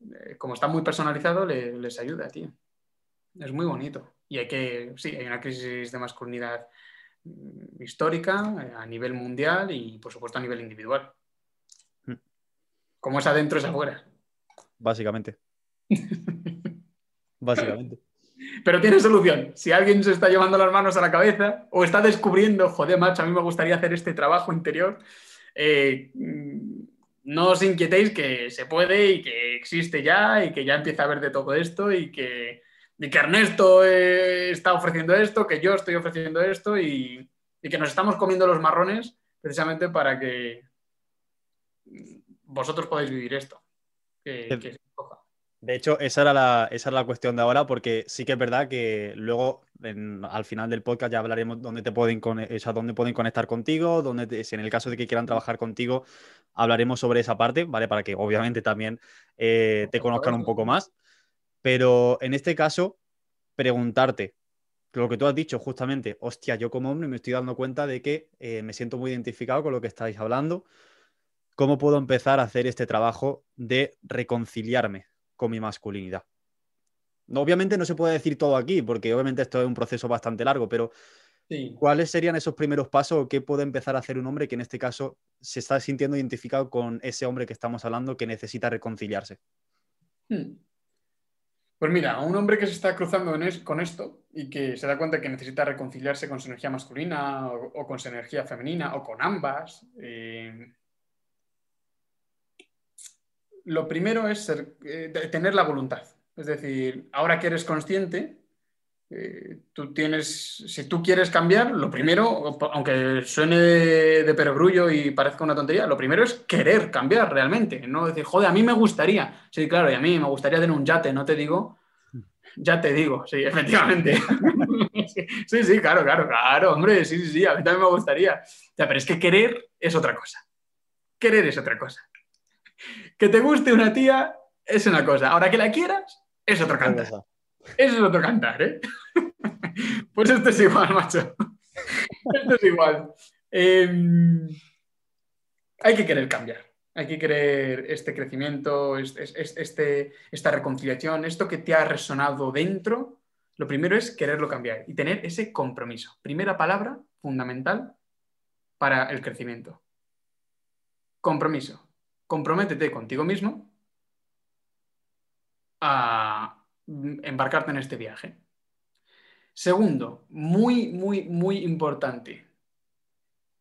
eh, como está muy personalizado, les ayuda, tío. Es muy bonito. Y hay que, sí, hay una crisis de masculinidad mm, histórica eh, a nivel mundial y, por supuesto, a nivel individual. Como es adentro, es afuera. Básicamente. *laughs* Básicamente. Pero tiene solución. Si alguien se está llevando las manos a la cabeza o está descubriendo, joder, macho, a mí me gustaría hacer este trabajo interior, eh, no os inquietéis que se puede y que existe ya y que ya empieza a ver de todo esto y que, que Ernesto eh, está ofreciendo esto, que yo estoy ofreciendo esto y que nos estamos comiendo los marrones precisamente para que vosotros podéis vivir esto. de hecho, esa era, la, esa la cuestión de ahora, porque sí que es verdad que luego al final del podcast ya hablaremos dónde te pueden, dónde pueden conectar contigo, dónde si en el caso de que quieran trabajar contigo, hablaremos sobre esa parte, ¿vale? Para que obviamente también eh, te conozcan un poco más. Pero en este caso, preguntarte, lo que tú has dicho justamente, hostia, yo como hombre me estoy dando cuenta de que eh, me siento muy identificado con lo que estáis hablando ¿cómo puedo empezar a hacer este trabajo de reconciliarme con mi masculinidad? obviamente no se puede decir todo aquí, porque obviamente esto es un proceso bastante largo, pero ¿cuáles serían esos primeros pasos o qué puede empezar a hacer un hombre que en este caso se está sintiendo identificado con ese hombre que estamos hablando que necesita reconciliarse? Hmm. Pues mira, un hombre que se está cruzando con esto y que se da cuenta que necesita reconciliarse con su energía masculina o, con su energía femenina o con ambas, eh, lo primero es eh, tener la voluntad. Es decir, ahora que eres consciente, eh, tú tienes, si tú quieres cambiar, lo primero, aunque suene de, perogrullo y parezca una tontería, lo primero es querer cambiar realmente. No decir, joder, a mí me gustaría. Sí, claro, y a mí me gustaría tener un yate, no te digo. Ya te digo, sí, efectivamente. *laughs* sí, sí, claro, claro, claro, hombre, sí, sí, sí, a mí también me gustaría. Ya, pero es que querer es otra cosa. Querer es otra cosa. Que te guste una tía es una cosa. Ahora que la quieras, es otro cantar. Eso es otro cantar, ¿eh? *laughs* Pues esto es igual, macho. Esto es igual. Em, hay que querer cambiar. Hay que querer este crecimiento, este, esta reconciliación, esto que te ha resonado dentro. Lo primero es quererlo cambiar y tener ese compromiso. Primera palabra fundamental para el crecimiento. Compromiso comprométete contigo mismo a embarcarte en este viaje. Segundo, muy, muy, muy importante,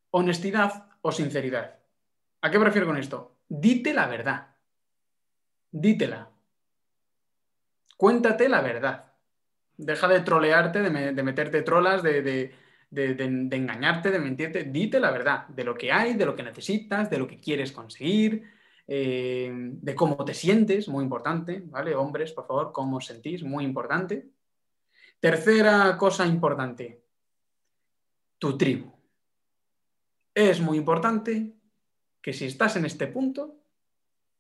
honestidad o sinceridad. ¿A qué me refiero con esto? Dite la verdad. Dítela. Cuéntate la verdad. Deja de trolearte, de, meterte trolas, de, de, engañarte, de mentirte. Dite la verdad de lo que hay, de lo que necesitas, de lo que quieres conseguir, eh, de cómo te sientes, muy importante, ¿vale? Hombres, por favor, cómo sentís, muy importante. Tercera cosa importante, tu tribu. Es muy importante que si estás en este punto,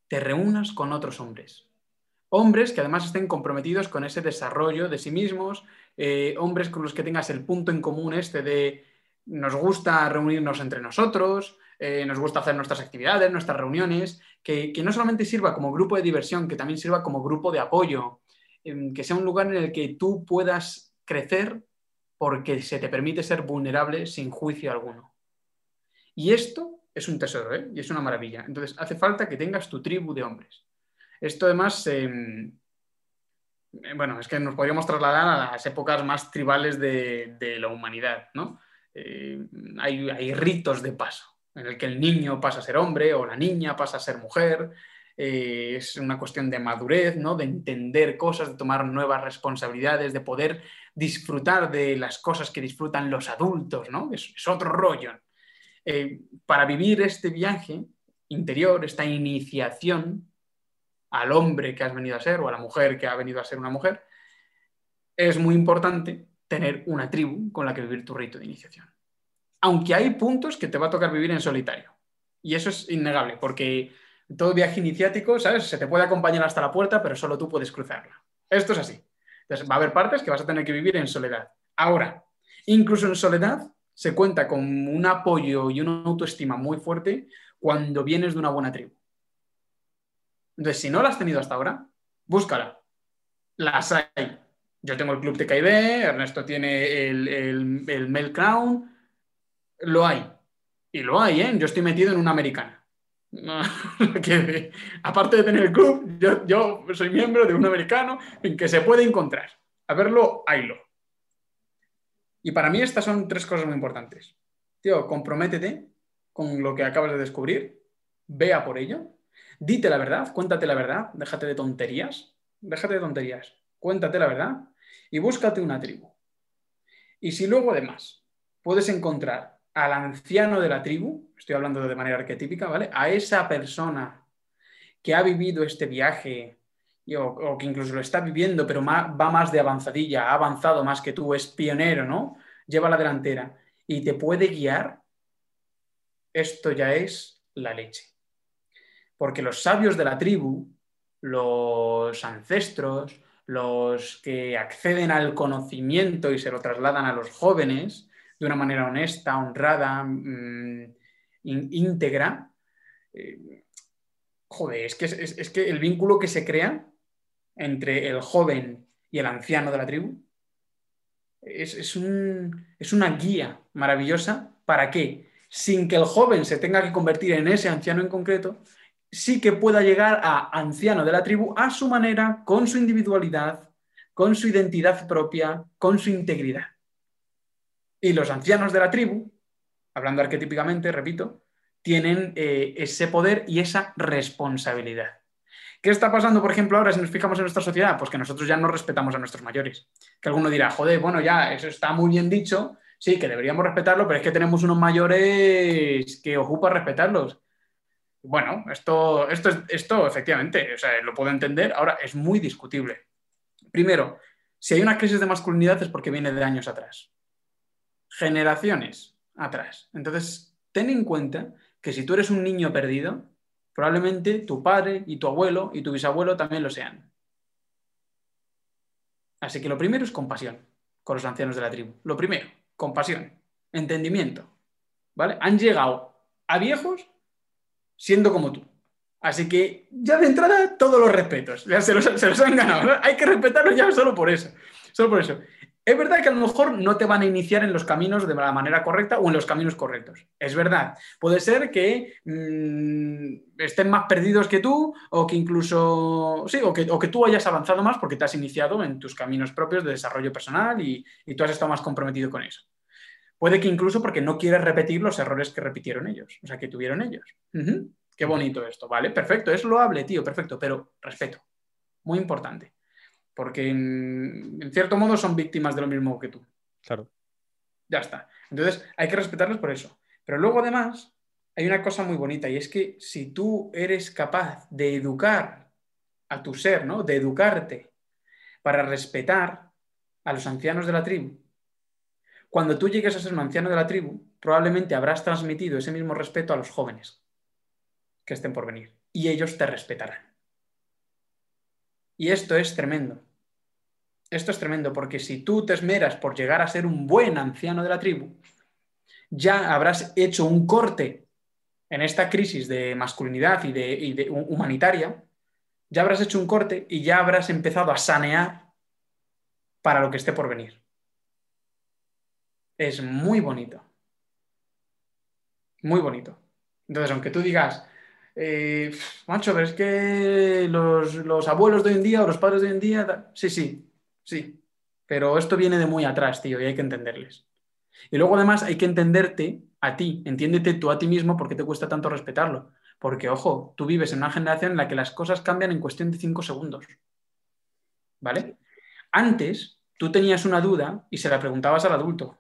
te reúnas con otros hombres Hombres que además estén comprometidos con ese desarrollo de sí mismos, eh, hombres con los que tengas el punto en común este de nos gusta reunirnos entre nosotros, eh, nos gusta hacer nuestras actividades, nuestras reuniones, que, no solamente sirva como grupo de diversión, que también sirva como grupo de apoyo, que sea un lugar en el que tú puedas crecer porque se te permite ser vulnerable sin juicio alguno. Y esto es un tesoro, ¿eh? y es una maravilla. Entonces, hace falta que tengas tu tribu de hombres. Esto además, em, bueno, es que nos podríamos trasladar a las épocas más tribales de, la humanidad, ¿no? Eh, hay, ritos de paso, en el que el niño pasa a ser hombre o la niña pasa a ser mujer. Eh, es una cuestión de madurez, ¿no? de entender cosas, de tomar nuevas responsabilidades, de poder disfrutar de las cosas que disfrutan los adultos, ¿no? es, otro rollo. Eh, para vivir este viaje interior, esta iniciación al hombre que has venido a ser o a la mujer que ha venido a ser una mujer, es muy importante tener una tribu con la que vivir tu rito de iniciación. Aunque hay puntos que te va a tocar vivir en solitario. Y eso es innegable, porque todo viaje iniciático, ¿sabes? Se te puede acompañar hasta la puerta, pero solo tú puedes cruzarla. Esto es así. Entonces, va a haber partes que vas a tener que vivir en soledad. Ahora, incluso en soledad, se cuenta con un apoyo y una autoestima muy fuerte cuando vienes de una buena tribu. Entonces, si no la has tenido hasta ahora, búscala. Las hay. Yo tengo el club de KIB, Ernesto tiene el, el, Mel Crown. Lo hay. Y lo hay, ¿eh? Yo estoy metido en una americana. *laughs* aparte de tener el club, yo, soy miembro de un americano en que se puede encontrar. A verlo, haylo. Y para mí estas son tres cosas muy importantes. Tío, comprométete con lo que acabas de descubrir, vea por ello, dite la verdad, cuéntate la verdad, déjate de tonterías, déjate de tonterías, cuéntate la verdad y búscate una tribu. Y si luego además puedes encontrar al anciano de la tribu, estoy hablando de manera arquetípica, ¿vale? A esa persona que ha vivido este viaje o, que incluso lo está viviendo, pero va más de avanzadilla, ha avanzado más que tú, es pionero, ¿no? Lleva la delantera y te puede guiar, esto ya es la leche. Porque los sabios de la tribu, los ancestros, los que acceden al conocimiento y se lo trasladan a los jóvenes de una manera honesta, honrada, mm, íntegra, eh, joder, es que, es que el vínculo que se crea entre el joven y el anciano de la tribu es, una guía maravillosa para que, sin que el joven se tenga que convertir en ese anciano en concreto, sí que pueda llegar a anciano de la tribu a su manera, con su individualidad, con su identidad propia, con su integridad. Y los ancianos de la tribu, hablando arquetípicamente, repito, tienen eh, ese poder y esa responsabilidad. ¿Qué está pasando, por ejemplo, ahora si nos fijamos en nuestra sociedad? Pues que nosotros ya no respetamos a nuestros mayores. Que alguno dirá, joder, bueno, ya, eso está muy bien dicho, sí, que deberíamos respetarlo, pero es que tenemos unos mayores que ocupa respetarlos. Bueno, esto, esto, esto efectivamente, lo puedo entender, ahora es muy discutible. Primero, si hay una crisis de masculinidad es porque viene de años atrás, generaciones atrás. Entonces, ten en cuenta que si tú eres un niño perdido, probablemente tu padre y tu abuelo y tu bisabuelo también lo sean. Así que lo primero es compasión con los ancianos de la tribu. Lo primero, compasión, entendimiento. ¿Vale? Han llegado a viejos siendo como tú. Así que ya de entrada todos los respetos. Ya se los, han ganado. Hay que respetarlos ya solo por eso. Solo por eso. Es verdad que a lo mejor no te van a iniciar en los caminos de la manera correcta o en los caminos correctos. Es verdad. Puede ser que mm, estén más perdidos que tú o que incluso, sí, o que, tú hayas avanzado más porque te has iniciado en tus caminos propios de desarrollo personal y, tú has estado más comprometido con eso. Puede que incluso porque no quieres repetir los errores que repitieron ellos, o sea, que tuvieron ellos. Qué bonito esto, ¿vale? Perfecto, es loable, tío, perfecto, pero respeto. Muy importante porque en, cierto modo son víctimas de lo mismo que tú. Claro. Ya está. Entonces hay que respetarlos por eso. Pero luego además hay una cosa muy bonita y es que si tú eres capaz de educar a tu ser, ¿no? De educarte para respetar a los ancianos de la tribu, cuando tú llegues a ser un anciano de la tribu, probablemente habrás transmitido ese mismo respeto a los jóvenes que estén por venir y ellos te respetarán. Y esto es tremendo. Esto es tremendo porque si tú te esmeras por llegar a ser un buen anciano de la tribu, ya habrás hecho un corte en esta crisis de masculinidad y de, humanitaria, ya habrás hecho un corte y ya habrás empezado a sanear para lo que esté por venir. Es muy bonito. Muy bonito. Entonces, aunque tú digas, eh, macho, pero es que los, abuelos de hoy en día o los padres de hoy en día, sí, sí, sí. Pero esto viene de muy atrás, tío, y hay que entenderles. Y luego además hay que entenderte a ti, entiéndete tú a ti mismo porque te cuesta tanto respetarlo. Porque, ojo, tú vives en una generación en la que las cosas cambian en cuestión de cinco segundos. ¿Vale? Antes, tú tenías una duda y se la preguntabas al adulto.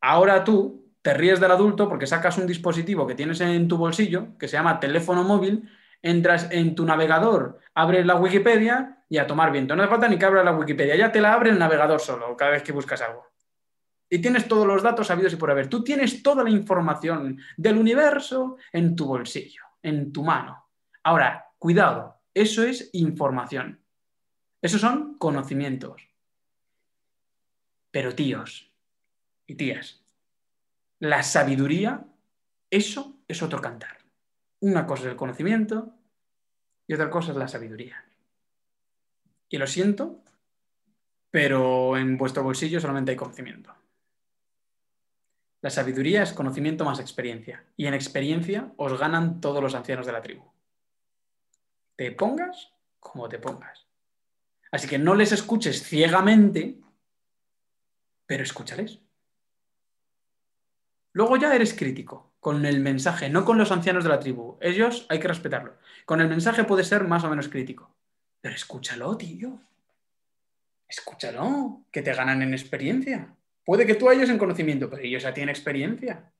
Ahora tú te ríes del adulto porque sacas un dispositivo que tienes en tu bolsillo, que se llama teléfono móvil, entras en tu navegador, abres la Wikipedia y a tomar viento. No hace falta ni que abra la Wikipedia, ya te la abre el navegador solo cada vez que buscas algo. Y tienes todos los datos sabidos y por haber. Tú tienes toda la información del universo en tu bolsillo, en tu mano. Ahora, cuidado, eso es información. Esos son conocimientos. Pero tíos y tías, la sabiduría, eso es otro cantar. Una cosa es el conocimiento y otra cosa es la sabiduría. Y lo siento, pero en vuestro bolsillo solamente hay conocimiento. La sabiduría es conocimiento más experiencia. Y en experiencia os ganan todos los ancianos de la tribu. Te pongas como te pongas. Así que no les escuches ciegamente, pero escúchales. Luego ya eres crítico con el mensaje, no con los ancianos de la tribu. Ellos hay que respetarlo. Con el mensaje puede ser más o menos crítico. Pero escúchalo, tío. Escúchalo, que te ganan en experiencia. Puede que tú hayas en conocimiento, pero ellos ya tienen experiencia.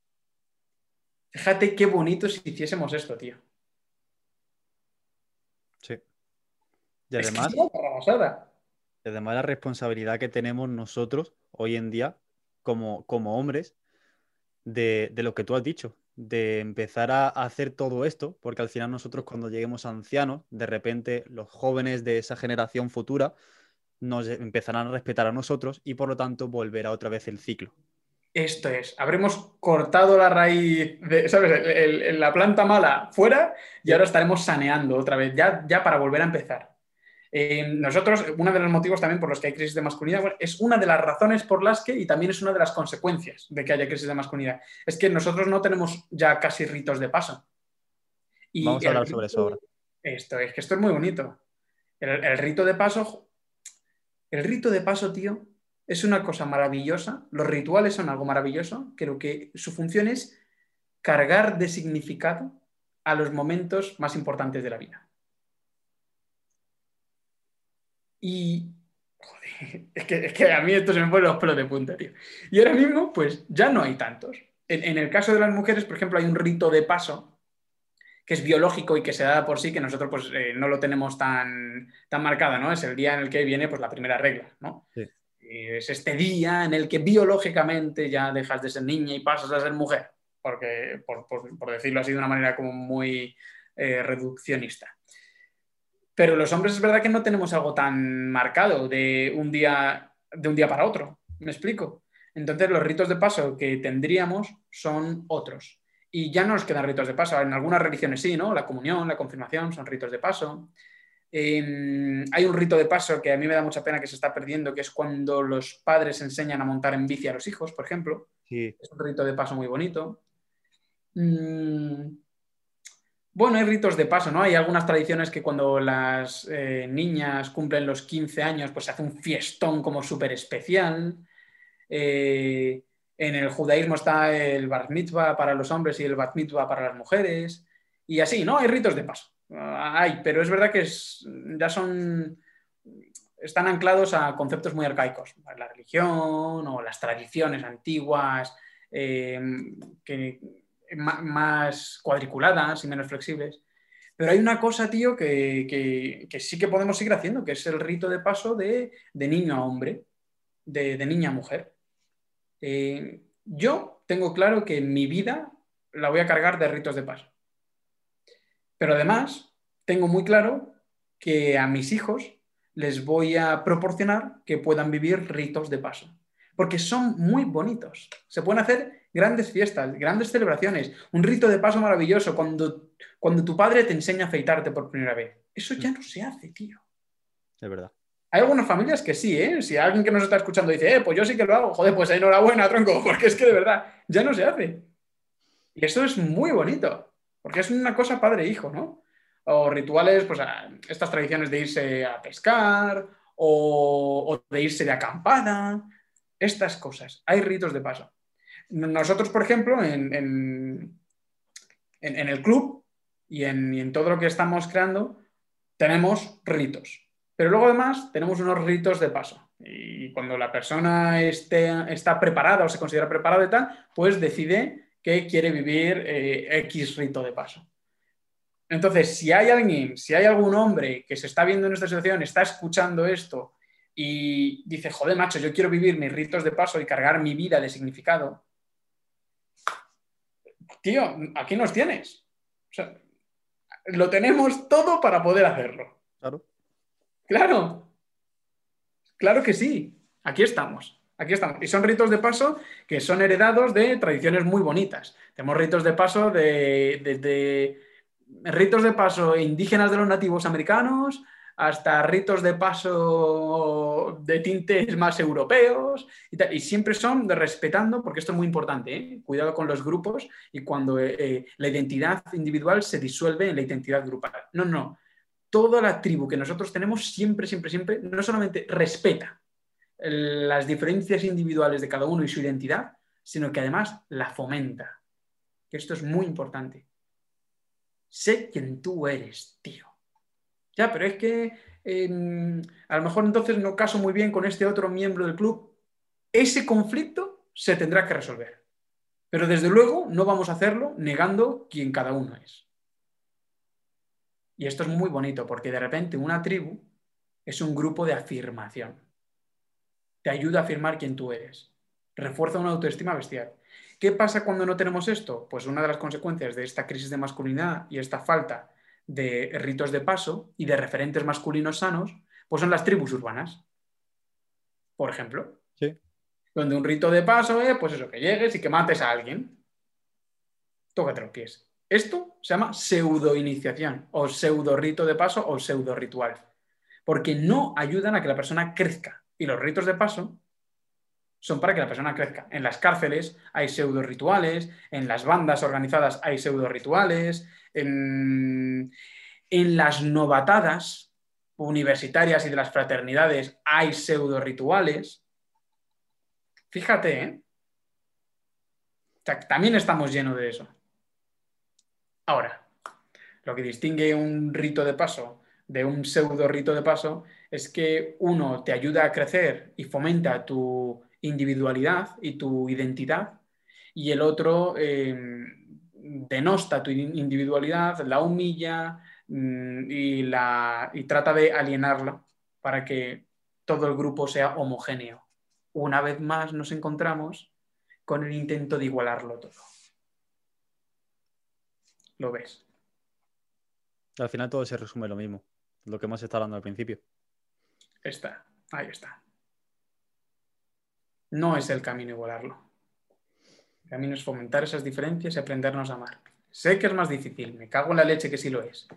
Fíjate qué bonito si hiciésemos esto, tío. Sí. Y además, además la responsabilidad que tenemos nosotros hoy en día como, como hombres de, lo que tú has dicho, de empezar a hacer todo esto, porque al final nosotros cuando lleguemos ancianos, de repente los jóvenes de esa generación futura nos empezarán a respetar a nosotros y por lo tanto volverá otra vez el ciclo. Esto es, habremos cortado la raíz, de, ¿sabes? la planta mala fuera y ahora estaremos saneando otra vez, ya, ya para volver a empezar. Eh, nosotros, uno de los motivos también por los que hay crisis de masculinidad, es una de las razones por las que, y también es una de las consecuencias de que haya crisis de masculinidad, es que nosotros no tenemos ya casi ritos de paso. Y Vamos a hablar sobre eso ahora. Esto, es que esto es muy bonito. El, rito de paso, el rito de paso, tío, es una cosa maravillosa. Los rituales son algo maravilloso. Creo que su función es cargar de significado a los momentos más importantes de la vida. Y, joder, *laughs* es que, a mí esto se me pone los pelos de punta, tío. Y ahora mismo, pues ya no hay tantos. En, el caso de las mujeres, por ejemplo, hay un rito de paso que es biológico y que se da por sí, que nosotros pues eh, no lo tenemos tan, tan marcado, ¿no? Es el día en el que viene pues la primera regla, ¿no? Es este día en el que biológicamente ya dejas de ser niña y pasas a ser mujer, porque, por, decirlo así de una manera como muy eh, reduccionista. Pero los hombres es verdad que no tenemos algo tan marcado de un día, de un día para otro. ¿Me explico? Entonces los ritos de paso que tendríamos son otros. Y ya no nos quedan ritos de paso. En algunas religiones sí, ¿no? La comunión, la confirmación son ritos de paso. Em, hay un rito de paso que a mí me da mucha pena que se está perdiendo, que es cuando los padres enseñan a montar en bici a los hijos, por ejemplo. Es un rito de paso muy bonito. Mm, bueno, hay ritos de paso, ¿no? Hay algunas tradiciones que cuando las eh, niñas cumplen los 15 años, pues se hace un fiestón como súper especial. Eh, en el judaísmo está el bar mitzvah para los hombres y el bat mitzvah para las mujeres. Y así, ¿no? Hay ritos de paso. Ah, hay, pero es verdad que ya son. están anclados a conceptos muy arcaicos. La religión o las tradiciones antiguas eh, que más cuadriculadas y menos flexibles. Pero hay una cosa, tío, que, sí que podemos seguir haciendo, que es el rito de paso de, niño a hombre, de, niña a mujer. Eh, yo tengo claro que mi vida la voy a cargar de ritos de paso. Pero además, tengo muy claro que a mis hijos les voy a proporcionar que puedan vivir ritos de paso, porque son muy bonitos. Se pueden hacer grandes fiestas, grandes celebraciones, un rito de paso maravilloso cuando, cuando tu padre te enseña a afeitarte por primera vez. Eso ya no se hace, tío. Es verdad. Hay algunas familias que sí, ¿eh? Si alguien que nos está escuchando dice, eh, pues yo sí que lo hago, joder, pues enhorabuena, tronco, *laughs* porque es que de verdad ya no se hace. Y eso es muy bonito, porque es una cosa padre-hijo, ¿no? O rituales, pues estas tradiciones de irse a pescar o, de irse de acampada, estas cosas. Hay ritos de paso. Nosotros, por ejemplo, en, el club y en, todo lo que estamos creando, tenemos ritos pero luego además tenemos unos ritos de paso. Y cuando la persona está preparada o se considera preparada y tal, pues decide que quiere vivir eh, X rito de paso. Entonces, si hay alguien, si hay algún hombre que se está viendo en esta situación, está escuchando esto y dice, joder, macho, yo quiero vivir mis ritos de paso y cargar mi vida de significado, tío, aquí nos tienes. lo tenemos todo para poder hacerlo. Claro. Claro, claro que sí. Aquí estamos. Aquí estamos. Y son ritos de paso que son heredados de tradiciones muy bonitas. Tenemos ritos de paso de, ritos de paso indígenas de los nativos americanos hasta ritos de paso de tintes más europeos y, siempre son respetando, porque esto es muy importante, ¿eh? cuidado con los grupos y cuando eh, eh, la identidad individual se disuelve en la identidad grupal. No, no, toda la tribu que nosotros tenemos siempre, siempre, siempre, no solamente respeta las diferencias individuales de cada uno y su identidad, sino que además la fomenta. Esto es muy importante. Sé quién tú eres, tío. Ya, pero es que em, a lo mejor entonces no caso muy bien con este otro miembro del club. Ese conflicto se tendrá que resolver. Pero desde luego no vamos a hacerlo negando quién cada uno es. Y esto es muy bonito porque de repente una tribu es un grupo de afirmación. Te ayuda a afirmar quién tú eres. Refuerza una autoestima bestial. ¿Qué pasa cuando no tenemos esto? Pues una de las consecuencias de esta crisis de masculinidad y esta falta de ritos de paso y de referentes masculinos sanos, pues son las tribus urbanas. Por ejemplo. Sí. Donde un rito de paso es, pues eso, que llegues y que mates a alguien. Tócate los pies. Esto se llama pseudo-iniciación o pseudo-rito de paso o pseudo-ritual, porque no ayudan a que la persona crezca. Y los ritos de paso son para que la persona crezca. En las cárceles hay pseudo-rituales, en las bandas organizadas hay pseudo-rituales, en, en las novatadas universitarias y de las fraternidades hay pseudo-rituales. Fíjate, ¿eh? también estamos llenos de eso. Ahora, lo que distingue un rito de paso de un pseudo rito de paso es que uno te ayuda a crecer y fomenta tu individualidad y tu identidad y el otro em, denosta tu individualidad, la humilla mm, y, la, y trata de alienarla para que todo el grupo sea homogéneo. Una vez más nos encontramos con el intento de igualarlo todo lo ves. Al final todo se resume lo mismo, lo que hemos estado hablando al principio. Está, ahí está. No es el camino igualarlo. El camino es fomentar esas diferencias y aprendernos a amar. Sé que es más difícil, me cago en la leche que sí lo es.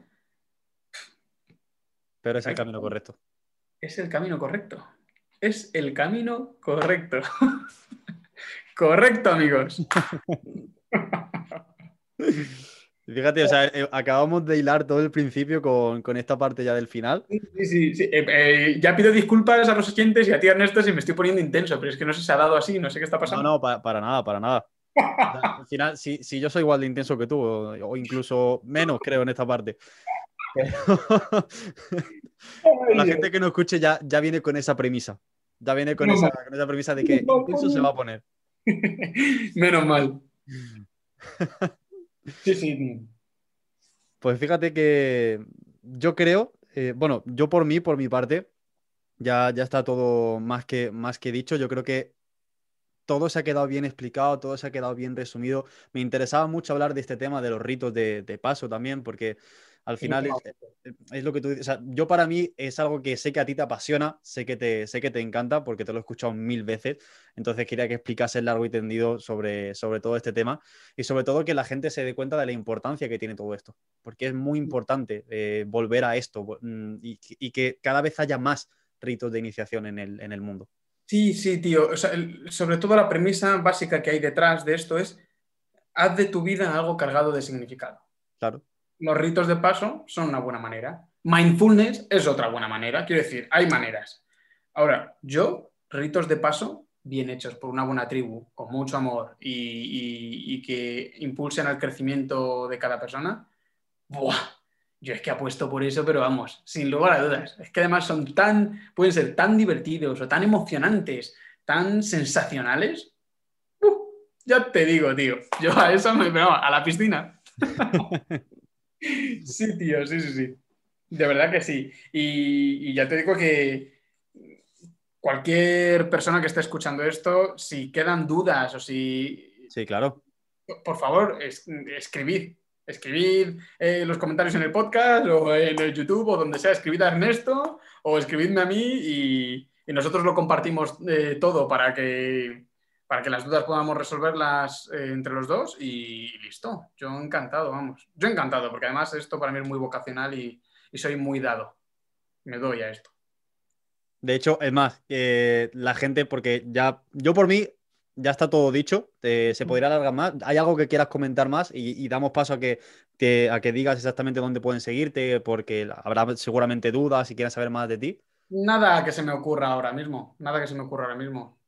Pero es el camino correcto. Es el camino correcto. Es el camino correcto. *laughs* correcto, amigos. *laughs* Fíjate, o sea, eh, acabamos de hilar todo el principio con, esta parte ya del final. Sí, sí, sí. Eh, eh, ya pido disculpas a los oyentes y a ti, Ernesto, si me estoy poniendo intenso, pero es que no sé si se ha dado así, no sé qué está pasando. No, no, para, nada, para nada. al final, si, yo soy igual de intenso que tú, o, incluso menos, creo, en esta parte. *laughs* la gente que nos escuche ya, ya viene con esa premisa. Ya viene con, esa, con esa premisa de que intenso se va a poner. *laughs* Menos mal. *laughs* Sí, sí. Pues fíjate que yo creo, eh, bueno, yo por mí, por mi parte, ya, ya está todo más que, más que dicho. Yo creo que todo se ha quedado bien explicado, todo se ha quedado bien resumido. Me interesaba mucho hablar de este tema de los ritos de, paso también, porque Al final es, lo que tú dices. O sea, yo para mí es algo que sé que a ti te apasiona, sé que te, sé que te encanta porque te lo he escuchado mil veces. Entonces quería que explicases largo y tendido sobre, sobre todo este tema y sobre todo que la gente se dé cuenta de la importancia que tiene todo esto. Porque es muy importante eh, volver a esto mm, y, que cada vez haya más ritos de iniciación en el, en el mundo. Sí, sí, tío. sobre todo la premisa básica que hay detrás de esto es haz de tu vida algo cargado de significado. Claro. Los ritos de paso son una buena manera. Mindfulness es otra buena manera. Quiero decir, hay maneras. Ahora, yo, ritos de paso bien hechos por una buena tribu, con mucho amor y, que impulsen al crecimiento de cada persona, ¡buah! Yo es que apuesto por eso, pero vamos, sin lugar a dudas. Es que además son tan, pueden ser tan divertidos o tan emocionantes, tan sensacionales, ya te digo, tío. Yo a eso me no, a la piscina. *laughs* sí, tío, sí, sí, sí. De verdad que sí. Y, ya te digo que cualquier persona que esté escuchando esto, si quedan dudas o si. Sí, claro. Por favor, escribid. Escribid en los comentarios en el podcast o en el YouTube o donde sea. Escribid a Ernesto o escribidme a mí y, nosotros lo compartimos eh, todo para que para que las dudas podamos resolverlas eh, entre los dos y listo. Yo encantado, vamos. Yo encantado, porque además esto para mí es muy vocacional y, soy muy dado. Me doy a esto. De hecho, es más, la gente, porque ya, yo por mí, ya está todo dicho, se mm. podría alargar más. ¿Hay algo que quieras comentar más? Y, damos paso a que, a que digas exactamente dónde pueden seguirte, porque habrá seguramente dudas si quieren saber más de ti. Nada que se me ocurra ahora mismo, nada que se me ocurra ahora mismo.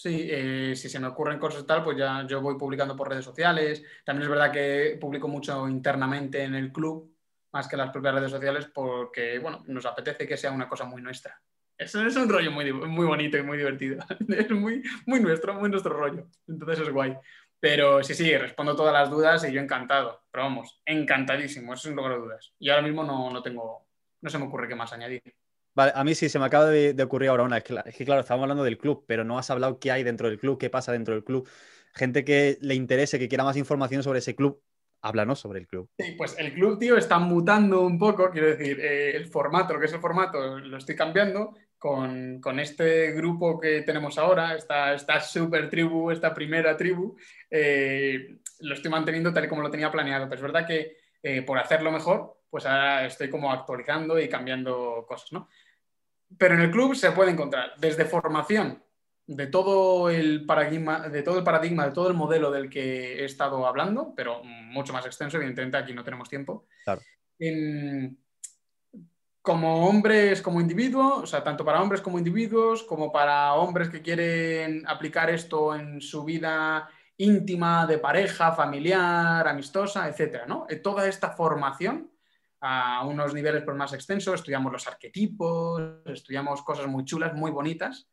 Sí, eh, si se me ocurren cosas y tal, pues ya yo voy publicando por redes sociales. También es verdad que publico mucho internamente en el club, más que las propias redes sociales, porque, bueno, nos apetece que sea una cosa muy nuestra. Eso es un rollo muy, muy bonito y muy divertido. *laughs* Es muy, muy nuestro, muy nuestro rollo. Entonces es guay. Pero sí, sí, respondo todas las dudas y yo encantado. Pero vamos, encantadísimo, eso es un lugar de dudas. Y ahora mismo no, no tengo, no se me ocurre qué más añadir. A mí sí se me acaba de, ocurrir ahora una. Es que, claro, estamos hablando del club, pero no has hablado qué hay dentro del club, qué pasa dentro del club. Gente que le interese, que quiera más información sobre ese club, háblanos sobre el club. Sí, pues el club, tío, está mutando un poco, quiero decir, eh, el formato, lo que es el formato, lo estoy cambiando con, este grupo que tenemos ahora, esta, esta super tribu, esta primera tribu, eh, lo estoy manteniendo tal y como lo tenía planeado. Pero es verdad que eh, por hacerlo mejor, pues ahora estoy como actualizando y cambiando cosas, ¿no? Pero en el club se puede encontrar desde formación de todo el paradigma, de todo el paradigma, de todo el modelo del que he estado hablando, pero mucho más extenso, evidentemente aquí no tenemos tiempo. como hombres, como individuos, o sea, tanto para hombres como individuos, como para hombres que quieren aplicar esto en su vida íntima, de pareja, familiar, amistosa, etcétera, ¿no? Eh, toda esta formación a unos niveles por más extensos, estudiamos los arquetipos, estudiamos cosas muy chulas, muy bonitas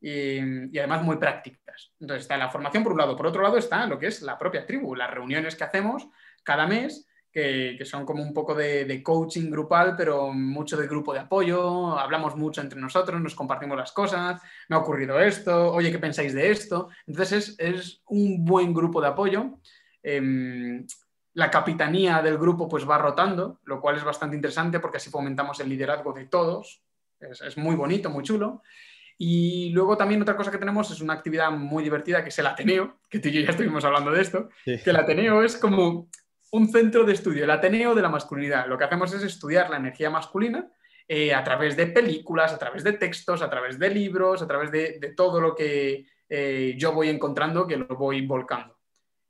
y, además muy prácticas. Entonces está la formación por un lado, por otro lado está lo que es la propia tribu, las reuniones que hacemos cada mes, que, son como un poco de, coaching grupal, pero mucho de grupo de apoyo, hablamos mucho entre nosotros, nos compartimos las cosas, me ha ocurrido esto, oye, ¿qué pensáis de esto? Entonces es, un buen grupo de apoyo. Em, la capitanía del grupo pues va rotando, lo cual es bastante interesante porque así fomentamos el liderazgo de todos. Es, muy bonito, muy chulo. Y luego también otra cosa que tenemos es una actividad muy divertida que es el Ateneo, que tú y yo ya estuvimos hablando de esto, que el Ateneo es como un centro de estudio, el Ateneo de la masculinidad. Lo que hacemos es estudiar la energía masculina eh, a través de películas, a través de textos, a través de libros, a través de, todo lo que eh, yo voy encontrando, que lo voy volcando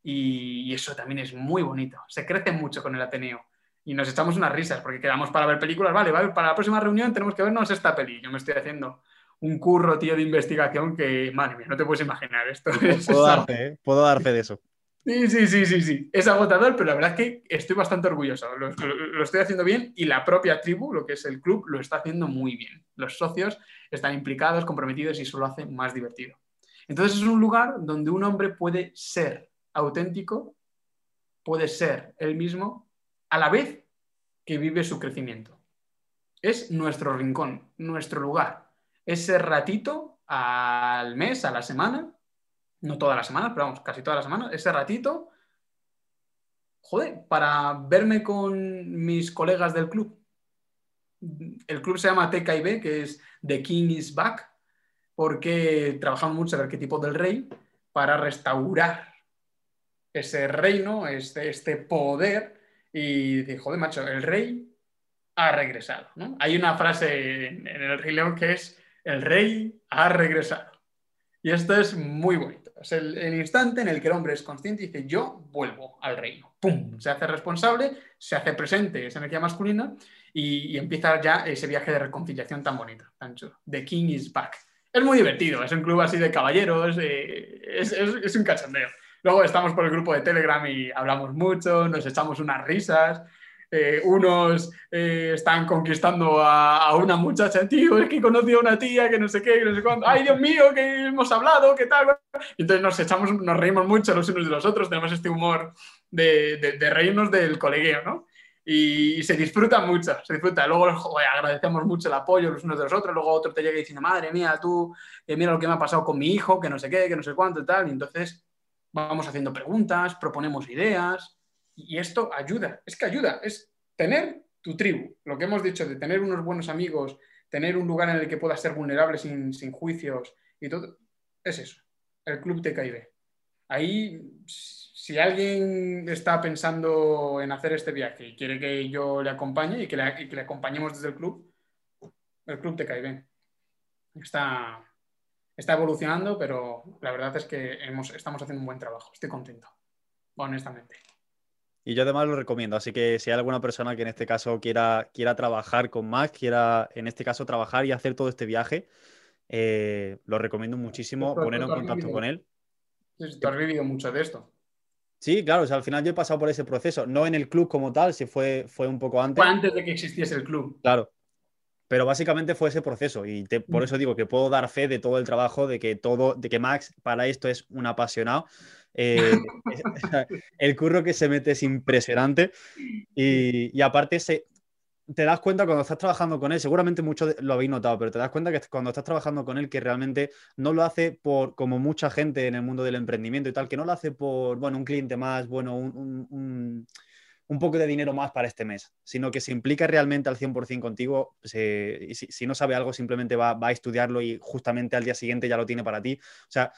y, eso también es muy bonito. Se crece mucho con el Ateneo y nos echamos unas risas porque quedamos para ver películas. Vale, vale, para la próxima reunión tenemos que vernos esta peli. Yo me estoy haciendo un curro, tío, de investigación que, madre mía, no te puedes imaginar esto. Puedo, dar fe, ¿eh? Puedo dar fe de eso. Sí, sí, sí, sí, sí. Es agotador, pero la verdad es que estoy bastante orgulloso. Lo, lo, estoy haciendo bien y la propia tribu, lo que es el club, lo está haciendo muy bien. Los socios están implicados, comprometidos y eso lo hace más divertido. Entonces es un lugar donde un hombre puede ser auténtico puede ser él mismo a la vez que vive su crecimiento. Es nuestro rincón, nuestro lugar. Ese ratito al mes, a la semana, no toda la semana, pero vamos, casi toda la semana, ese ratito joder, para verme con mis colegas del club. El club se llama TKIB, que es The King is Back, porque trabajamos mucho el arquetipo del rey para restaurar ese reino, este, este poder, y dice, joder, macho, el rey ha regresado. Hay una frase en, el Rey León que es, el rey ha regresado. Y esto es muy bonito. Es el, instante en el que el hombre es consciente y dice, yo vuelvo al reino. ¡Pum! Se hace responsable, se hace presente esa energía masculina y, empieza ya ese viaje de reconciliación tan bonito, tan chulo. The King is back. Es muy divertido, es un club así de caballeros, es, es un cachondeo. Luego estamos por el grupo de Telegram y hablamos mucho, nos echamos unas risas. Eh, unos eh, están conquistando a, una muchacha, tío, es que conocí a una tía que no sé qué, no sé cuándo, ay Dios mío, que hemos hablado, qué tal. Y entonces nos echamos, nos reímos mucho los unos de los otros, tenemos este humor de, de, reírnos del colegueo, ¿no? Y, se disfruta mucho, se disfruta. Luego agradecemos mucho el apoyo los unos de los otros, luego otro te llega y dice, madre mía, tú, eh, mira lo que me ha pasado con mi hijo, que no sé qué, que no sé cuánto y tal. Y entonces vamos haciendo preguntas, proponemos ideas y esto ayuda, es que ayuda, es tener tu tribu, lo que hemos dicho de tener unos buenos amigos, tener un lugar en el que puedas ser vulnerable sin, juicios y todo, es eso, el club TKIB. Ahí, si alguien está pensando en hacer este viaje y quiere que yo le acompañe y que le, y que le acompañemos desde el club, el club TKIB. Está, está evolucionando, pero la verdad es que hemos, estamos haciendo un buen trabajo. Estoy contento, honestamente. Y yo además lo recomiendo, así que si hay alguna persona que en este caso quiera, quiera trabajar con Max, quiera en este caso trabajar y hacer todo este viaje, eh, lo recomiendo muchísimo poner en contacto con él. Tú has vivido mucho de esto. Sí, claro, o sea, al final yo he pasado por ese proceso, no en el club como tal, si fue, fue un poco antes. Fue antes de que existiese el club. Claro, pero básicamente fue ese proceso y por mm. eso digo que puedo dar fe de todo el trabajo, de que todo, de que Max para esto es un apasionado. Eh, *laughs* *laughs* el curro que se mete es impresionante y, aparte se, te das cuenta cuando estás trabajando con él, seguramente muchos lo habéis notado, pero te das cuenta que cuando estás trabajando con él que realmente no lo hace por, como mucha gente en el mundo del emprendimiento y tal, que no lo hace por, bueno, un cliente más, bueno, un un poco de dinero más para este mes, sino que se implica realmente al 100% contigo. si, no sabe algo, simplemente va, a estudiarlo y justamente al día siguiente ya lo tiene para ti. O sea,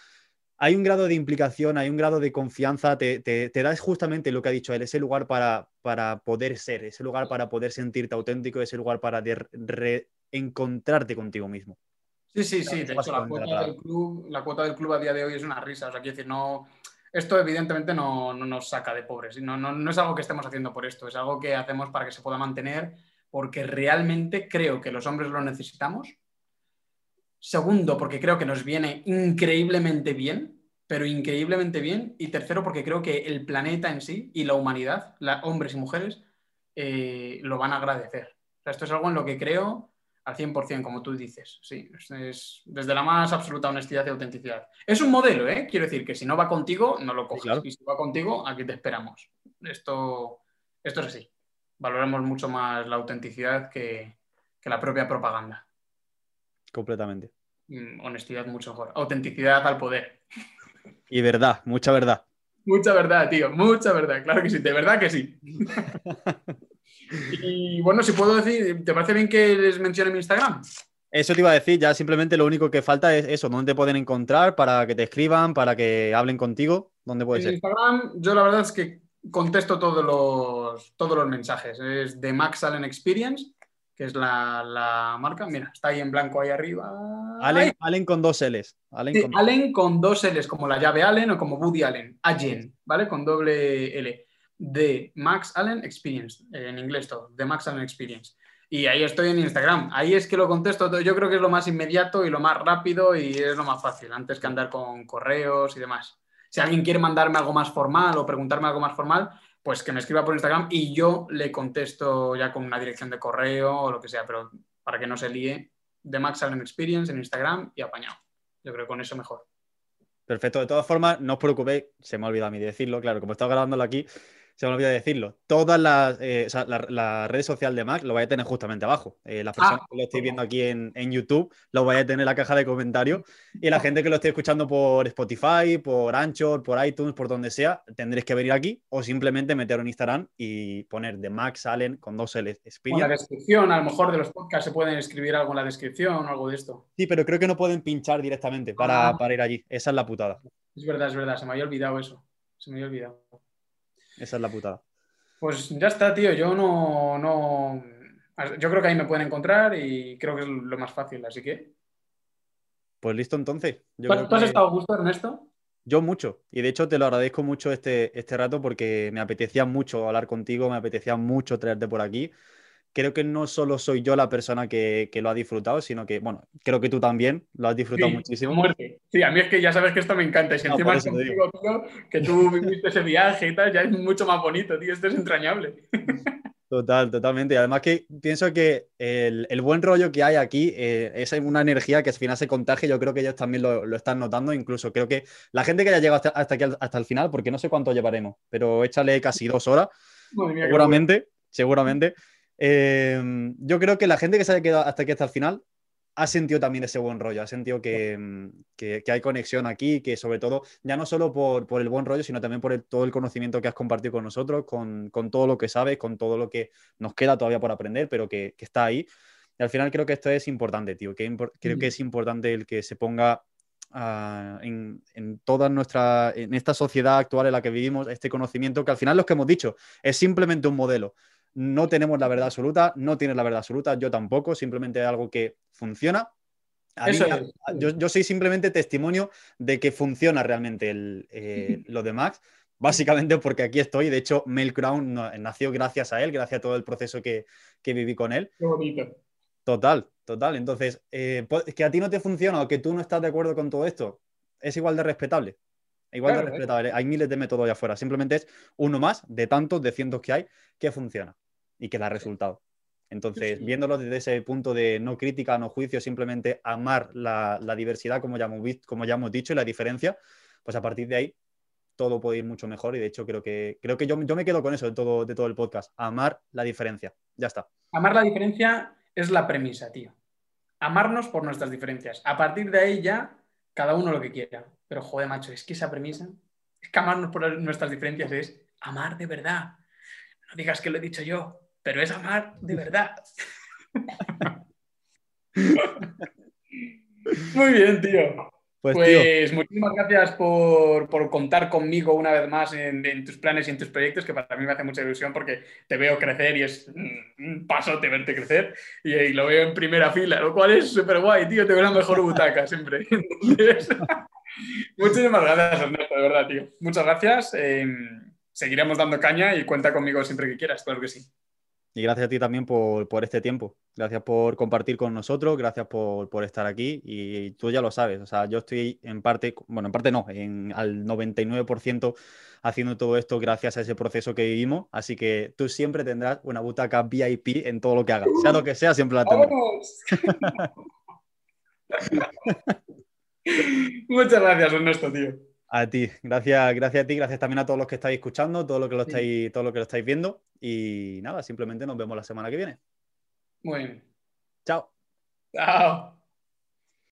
hay un grado de implicación, hay un grado de confianza, te, te, das justamente lo que ha dicho él, ese lugar para, para poder ser, ese lugar para poder sentirte auténtico, ese lugar para reencontrarte contigo mismo. Sí, sí, sí. De hecho, la cuota, del club, la cuota del club a día de hoy es una risa. O sea, quiero decir, no, esto evidentemente no, nos saca de pobres. No, no, es algo que estemos haciendo por esto, es algo que hacemos para que se pueda mantener porque realmente creo que los hombres lo necesitamos. Segundo, porque creo que nos viene increíblemente bien, pero increíblemente bien. Y tercero, porque creo que el planeta en sí y la humanidad, hombres y mujeres, eh, lo van a agradecer. esto es algo en lo que creo al 100%, como tú dices. Sí, es, desde la más absoluta honestidad y autenticidad. Es un modelo, ¿eh? Quiero decir que si no va contigo, no lo coges. Y si va contigo, aquí te esperamos. Esto, esto es así. Valoramos mucho más la autenticidad que, la propia propaganda. Completamente. Mm, honestidad mucho mejor. Autenticidad al poder. *laughs* Y verdad, mucha verdad. Mucha verdad, tío, mucha verdad. Claro que sí, de verdad que sí. *laughs* Y bueno, si puedo decir, ¿te parece bien que les mencione mi Instagram? Eso te iba a decir, ya simplemente lo único que falta es eso, dónde te pueden encontrar para que te escriban, para que hablen contigo, ¿dónde puede en Instagram, yo la verdad es que contesto todos los, todos los mensajes. Es de Max Allen Experience, que es la, marca. Mira, está ahí en blanco ahí arriba. Allen, con dos L's. Allen, con... Allen, con... dos L's, como la llave Allen o como Woody Allen. Allen, ¿vale? Con doble L de Max Allen Experience, en inglés todo, de Max Allen Experience. Y ahí estoy en Instagram. Ahí es que lo contesto. Yo creo que es lo más inmediato y lo más rápido y es lo más fácil, antes que andar con correos y demás. Si alguien quiere mandarme algo más formal o preguntarme algo más formal, pues que me escriba por Instagram y yo le contesto ya con una dirección de correo o lo que sea, pero para que no se líe, de Max Allen Experience en Instagram y apañado. Yo creo que con eso mejor. Perfecto. De todas formas, no os preocupéis, se me ha olvidado a mí decirlo, claro, como estaba grabándolo aquí, se me olvidó decirlo. Todas las, eh, o sea, la, la, red social de Mac lo vais a tener justamente abajo. Eh, las personas ah, que lo estéis viendo aquí en, en, YouTube lo vais a tener en la caja de comentarios. Y la gente que lo esté escuchando por Spotify, por Anchor, por iTunes, por donde sea, tendréis que venir aquí o simplemente meter en Instagram y poner de Max Allen con dos L. En la descripción, a lo mejor de los podcasts se pueden escribir algo en la descripción o algo de esto. Sí, pero creo que no pueden pinchar directamente para, ah. para ir allí. Esa es la putada. Es verdad, es verdad. Se me había olvidado eso. Se me había olvidado. Esa es la putada. Pues ya está, tío. Yo no, no. Yo creo que ahí me pueden encontrar y creo que es lo más fácil, así que. Pues listo, entonces. ¿Tú, has estado a gusto, Ernesto? Yo mucho. Y de hecho te lo agradezco mucho este, este rato porque me apetecía mucho hablar contigo, me apetecía mucho traerte por aquí creo que no solo soy yo la persona que, lo ha disfrutado, sino que, bueno, creo que tú también lo has disfrutado muchísimo. Muerte. Sí, a mí es que ya sabes que esto me encanta. Y si encima es contigo, tío, que tú viviste ese viaje y tal, ya es mucho más bonito, tío. Esto es entrañable. *laughs* Total, totalmente. Y además que pienso que el, buen rollo que hay aquí eh, es una energía que al final se contagia. Yo creo que ellos también lo, están notando. Incluso creo que la gente que haya llegado hasta, hasta aquí, hasta el final, porque no sé cuánto llevaremos, pero échale casi dos horas. seguramente, seguramente. Em, yo creo que la gente que se haya quedado hasta aquí hasta el final ha sentido también ese buen rollo, ha sentido que, que, hay conexión aquí, que sobre todo, ya no solo por, por el buen rollo, sino también por todo el conocimiento que has compartido con nosotros, con, con, todo lo que sabes, con todo lo que nos queda todavía por aprender, pero que, que está ahí. Y al final creo que esto es importante, tío, que creo que es importante el que se ponga uh, en, en, toda nuestra, en esta sociedad actual en la que vivimos, este conocimiento, que al final lo que hemos dicho es simplemente un modelo no tenemos la verdad absoluta, no tienes la verdad absoluta, yo tampoco, simplemente algo que funciona. yo, soy simplemente testimonio de que funciona realmente el, eh, *laughs* lo de Max, básicamente porque aquí estoy. De hecho, Mail Crown nació gracias a él, gracias a todo el proceso que, viví con él. Qué bonito. Total, total. Entonces, eh, que a ti no te funciona o que tú no estás de acuerdo con todo esto, es igual de respetable. Igual de ¿eh? respetable. Hay miles de métodos allá afuera. Simplemente es uno más de tantos, de cientos que hay, que funciona y que da resultado. Entonces, viéndolo desde ese punto de no crítica, no juicio, simplemente amar la, diversidad, como ya, hemos visto, como ya hemos dicho, y la diferencia, pues a partir de ahí todo puede ir mucho mejor. Y de hecho, creo que, creo que yo, yo me quedo con eso de todo, de todo el podcast. Amar la diferencia. Ya está. Amar la diferencia es la premisa, tío. Amarnos por nuestras diferencias. A partir de ahí ya, cada uno lo que quiera. Pero joder, macho, es que esa premisa, es que amarnos por nuestras diferencias es amar de verdad. No digas que lo he dicho yo pero es amar de verdad. Muy bien, tío. Pues, pues muchísimas gracias por, contar conmigo una vez más en, tus planes y en tus proyectos, que para mí me hace mucha ilusión porque te veo crecer y es un pasote verte crecer y, lo veo en primera fila, lo cual es súper guay, tío, te veo la mejor butaca siempre. *laughs* *laughs* muchísimas gracias, Ernesto, de verdad, tío. Muchas gracias. Em, seguiremos dando caña y cuenta conmigo siempre que quieras, claro que sí. Y gracias a ti también por, este tiempo. Gracias por compartir con nosotros, gracias por, estar aquí. Y tú ya lo sabes, o sea, yo estoy en parte, bueno, en parte no, en, al 99% haciendo todo esto gracias a ese proceso que vivimos. Así que tú siempre tendrás una butaca VIP en todo lo que hagas. Sea lo que sea, siempre la tendrás. *laughs* Muchas gracias, Ernesto, tío. A ti, gracias, gracias a ti, gracias también a todos los que estáis escuchando, todo lo que lo estáis, todo lo que lo estáis viendo. Y nada, simplemente nos vemos la semana que viene. Muy bien. Chao. Chao.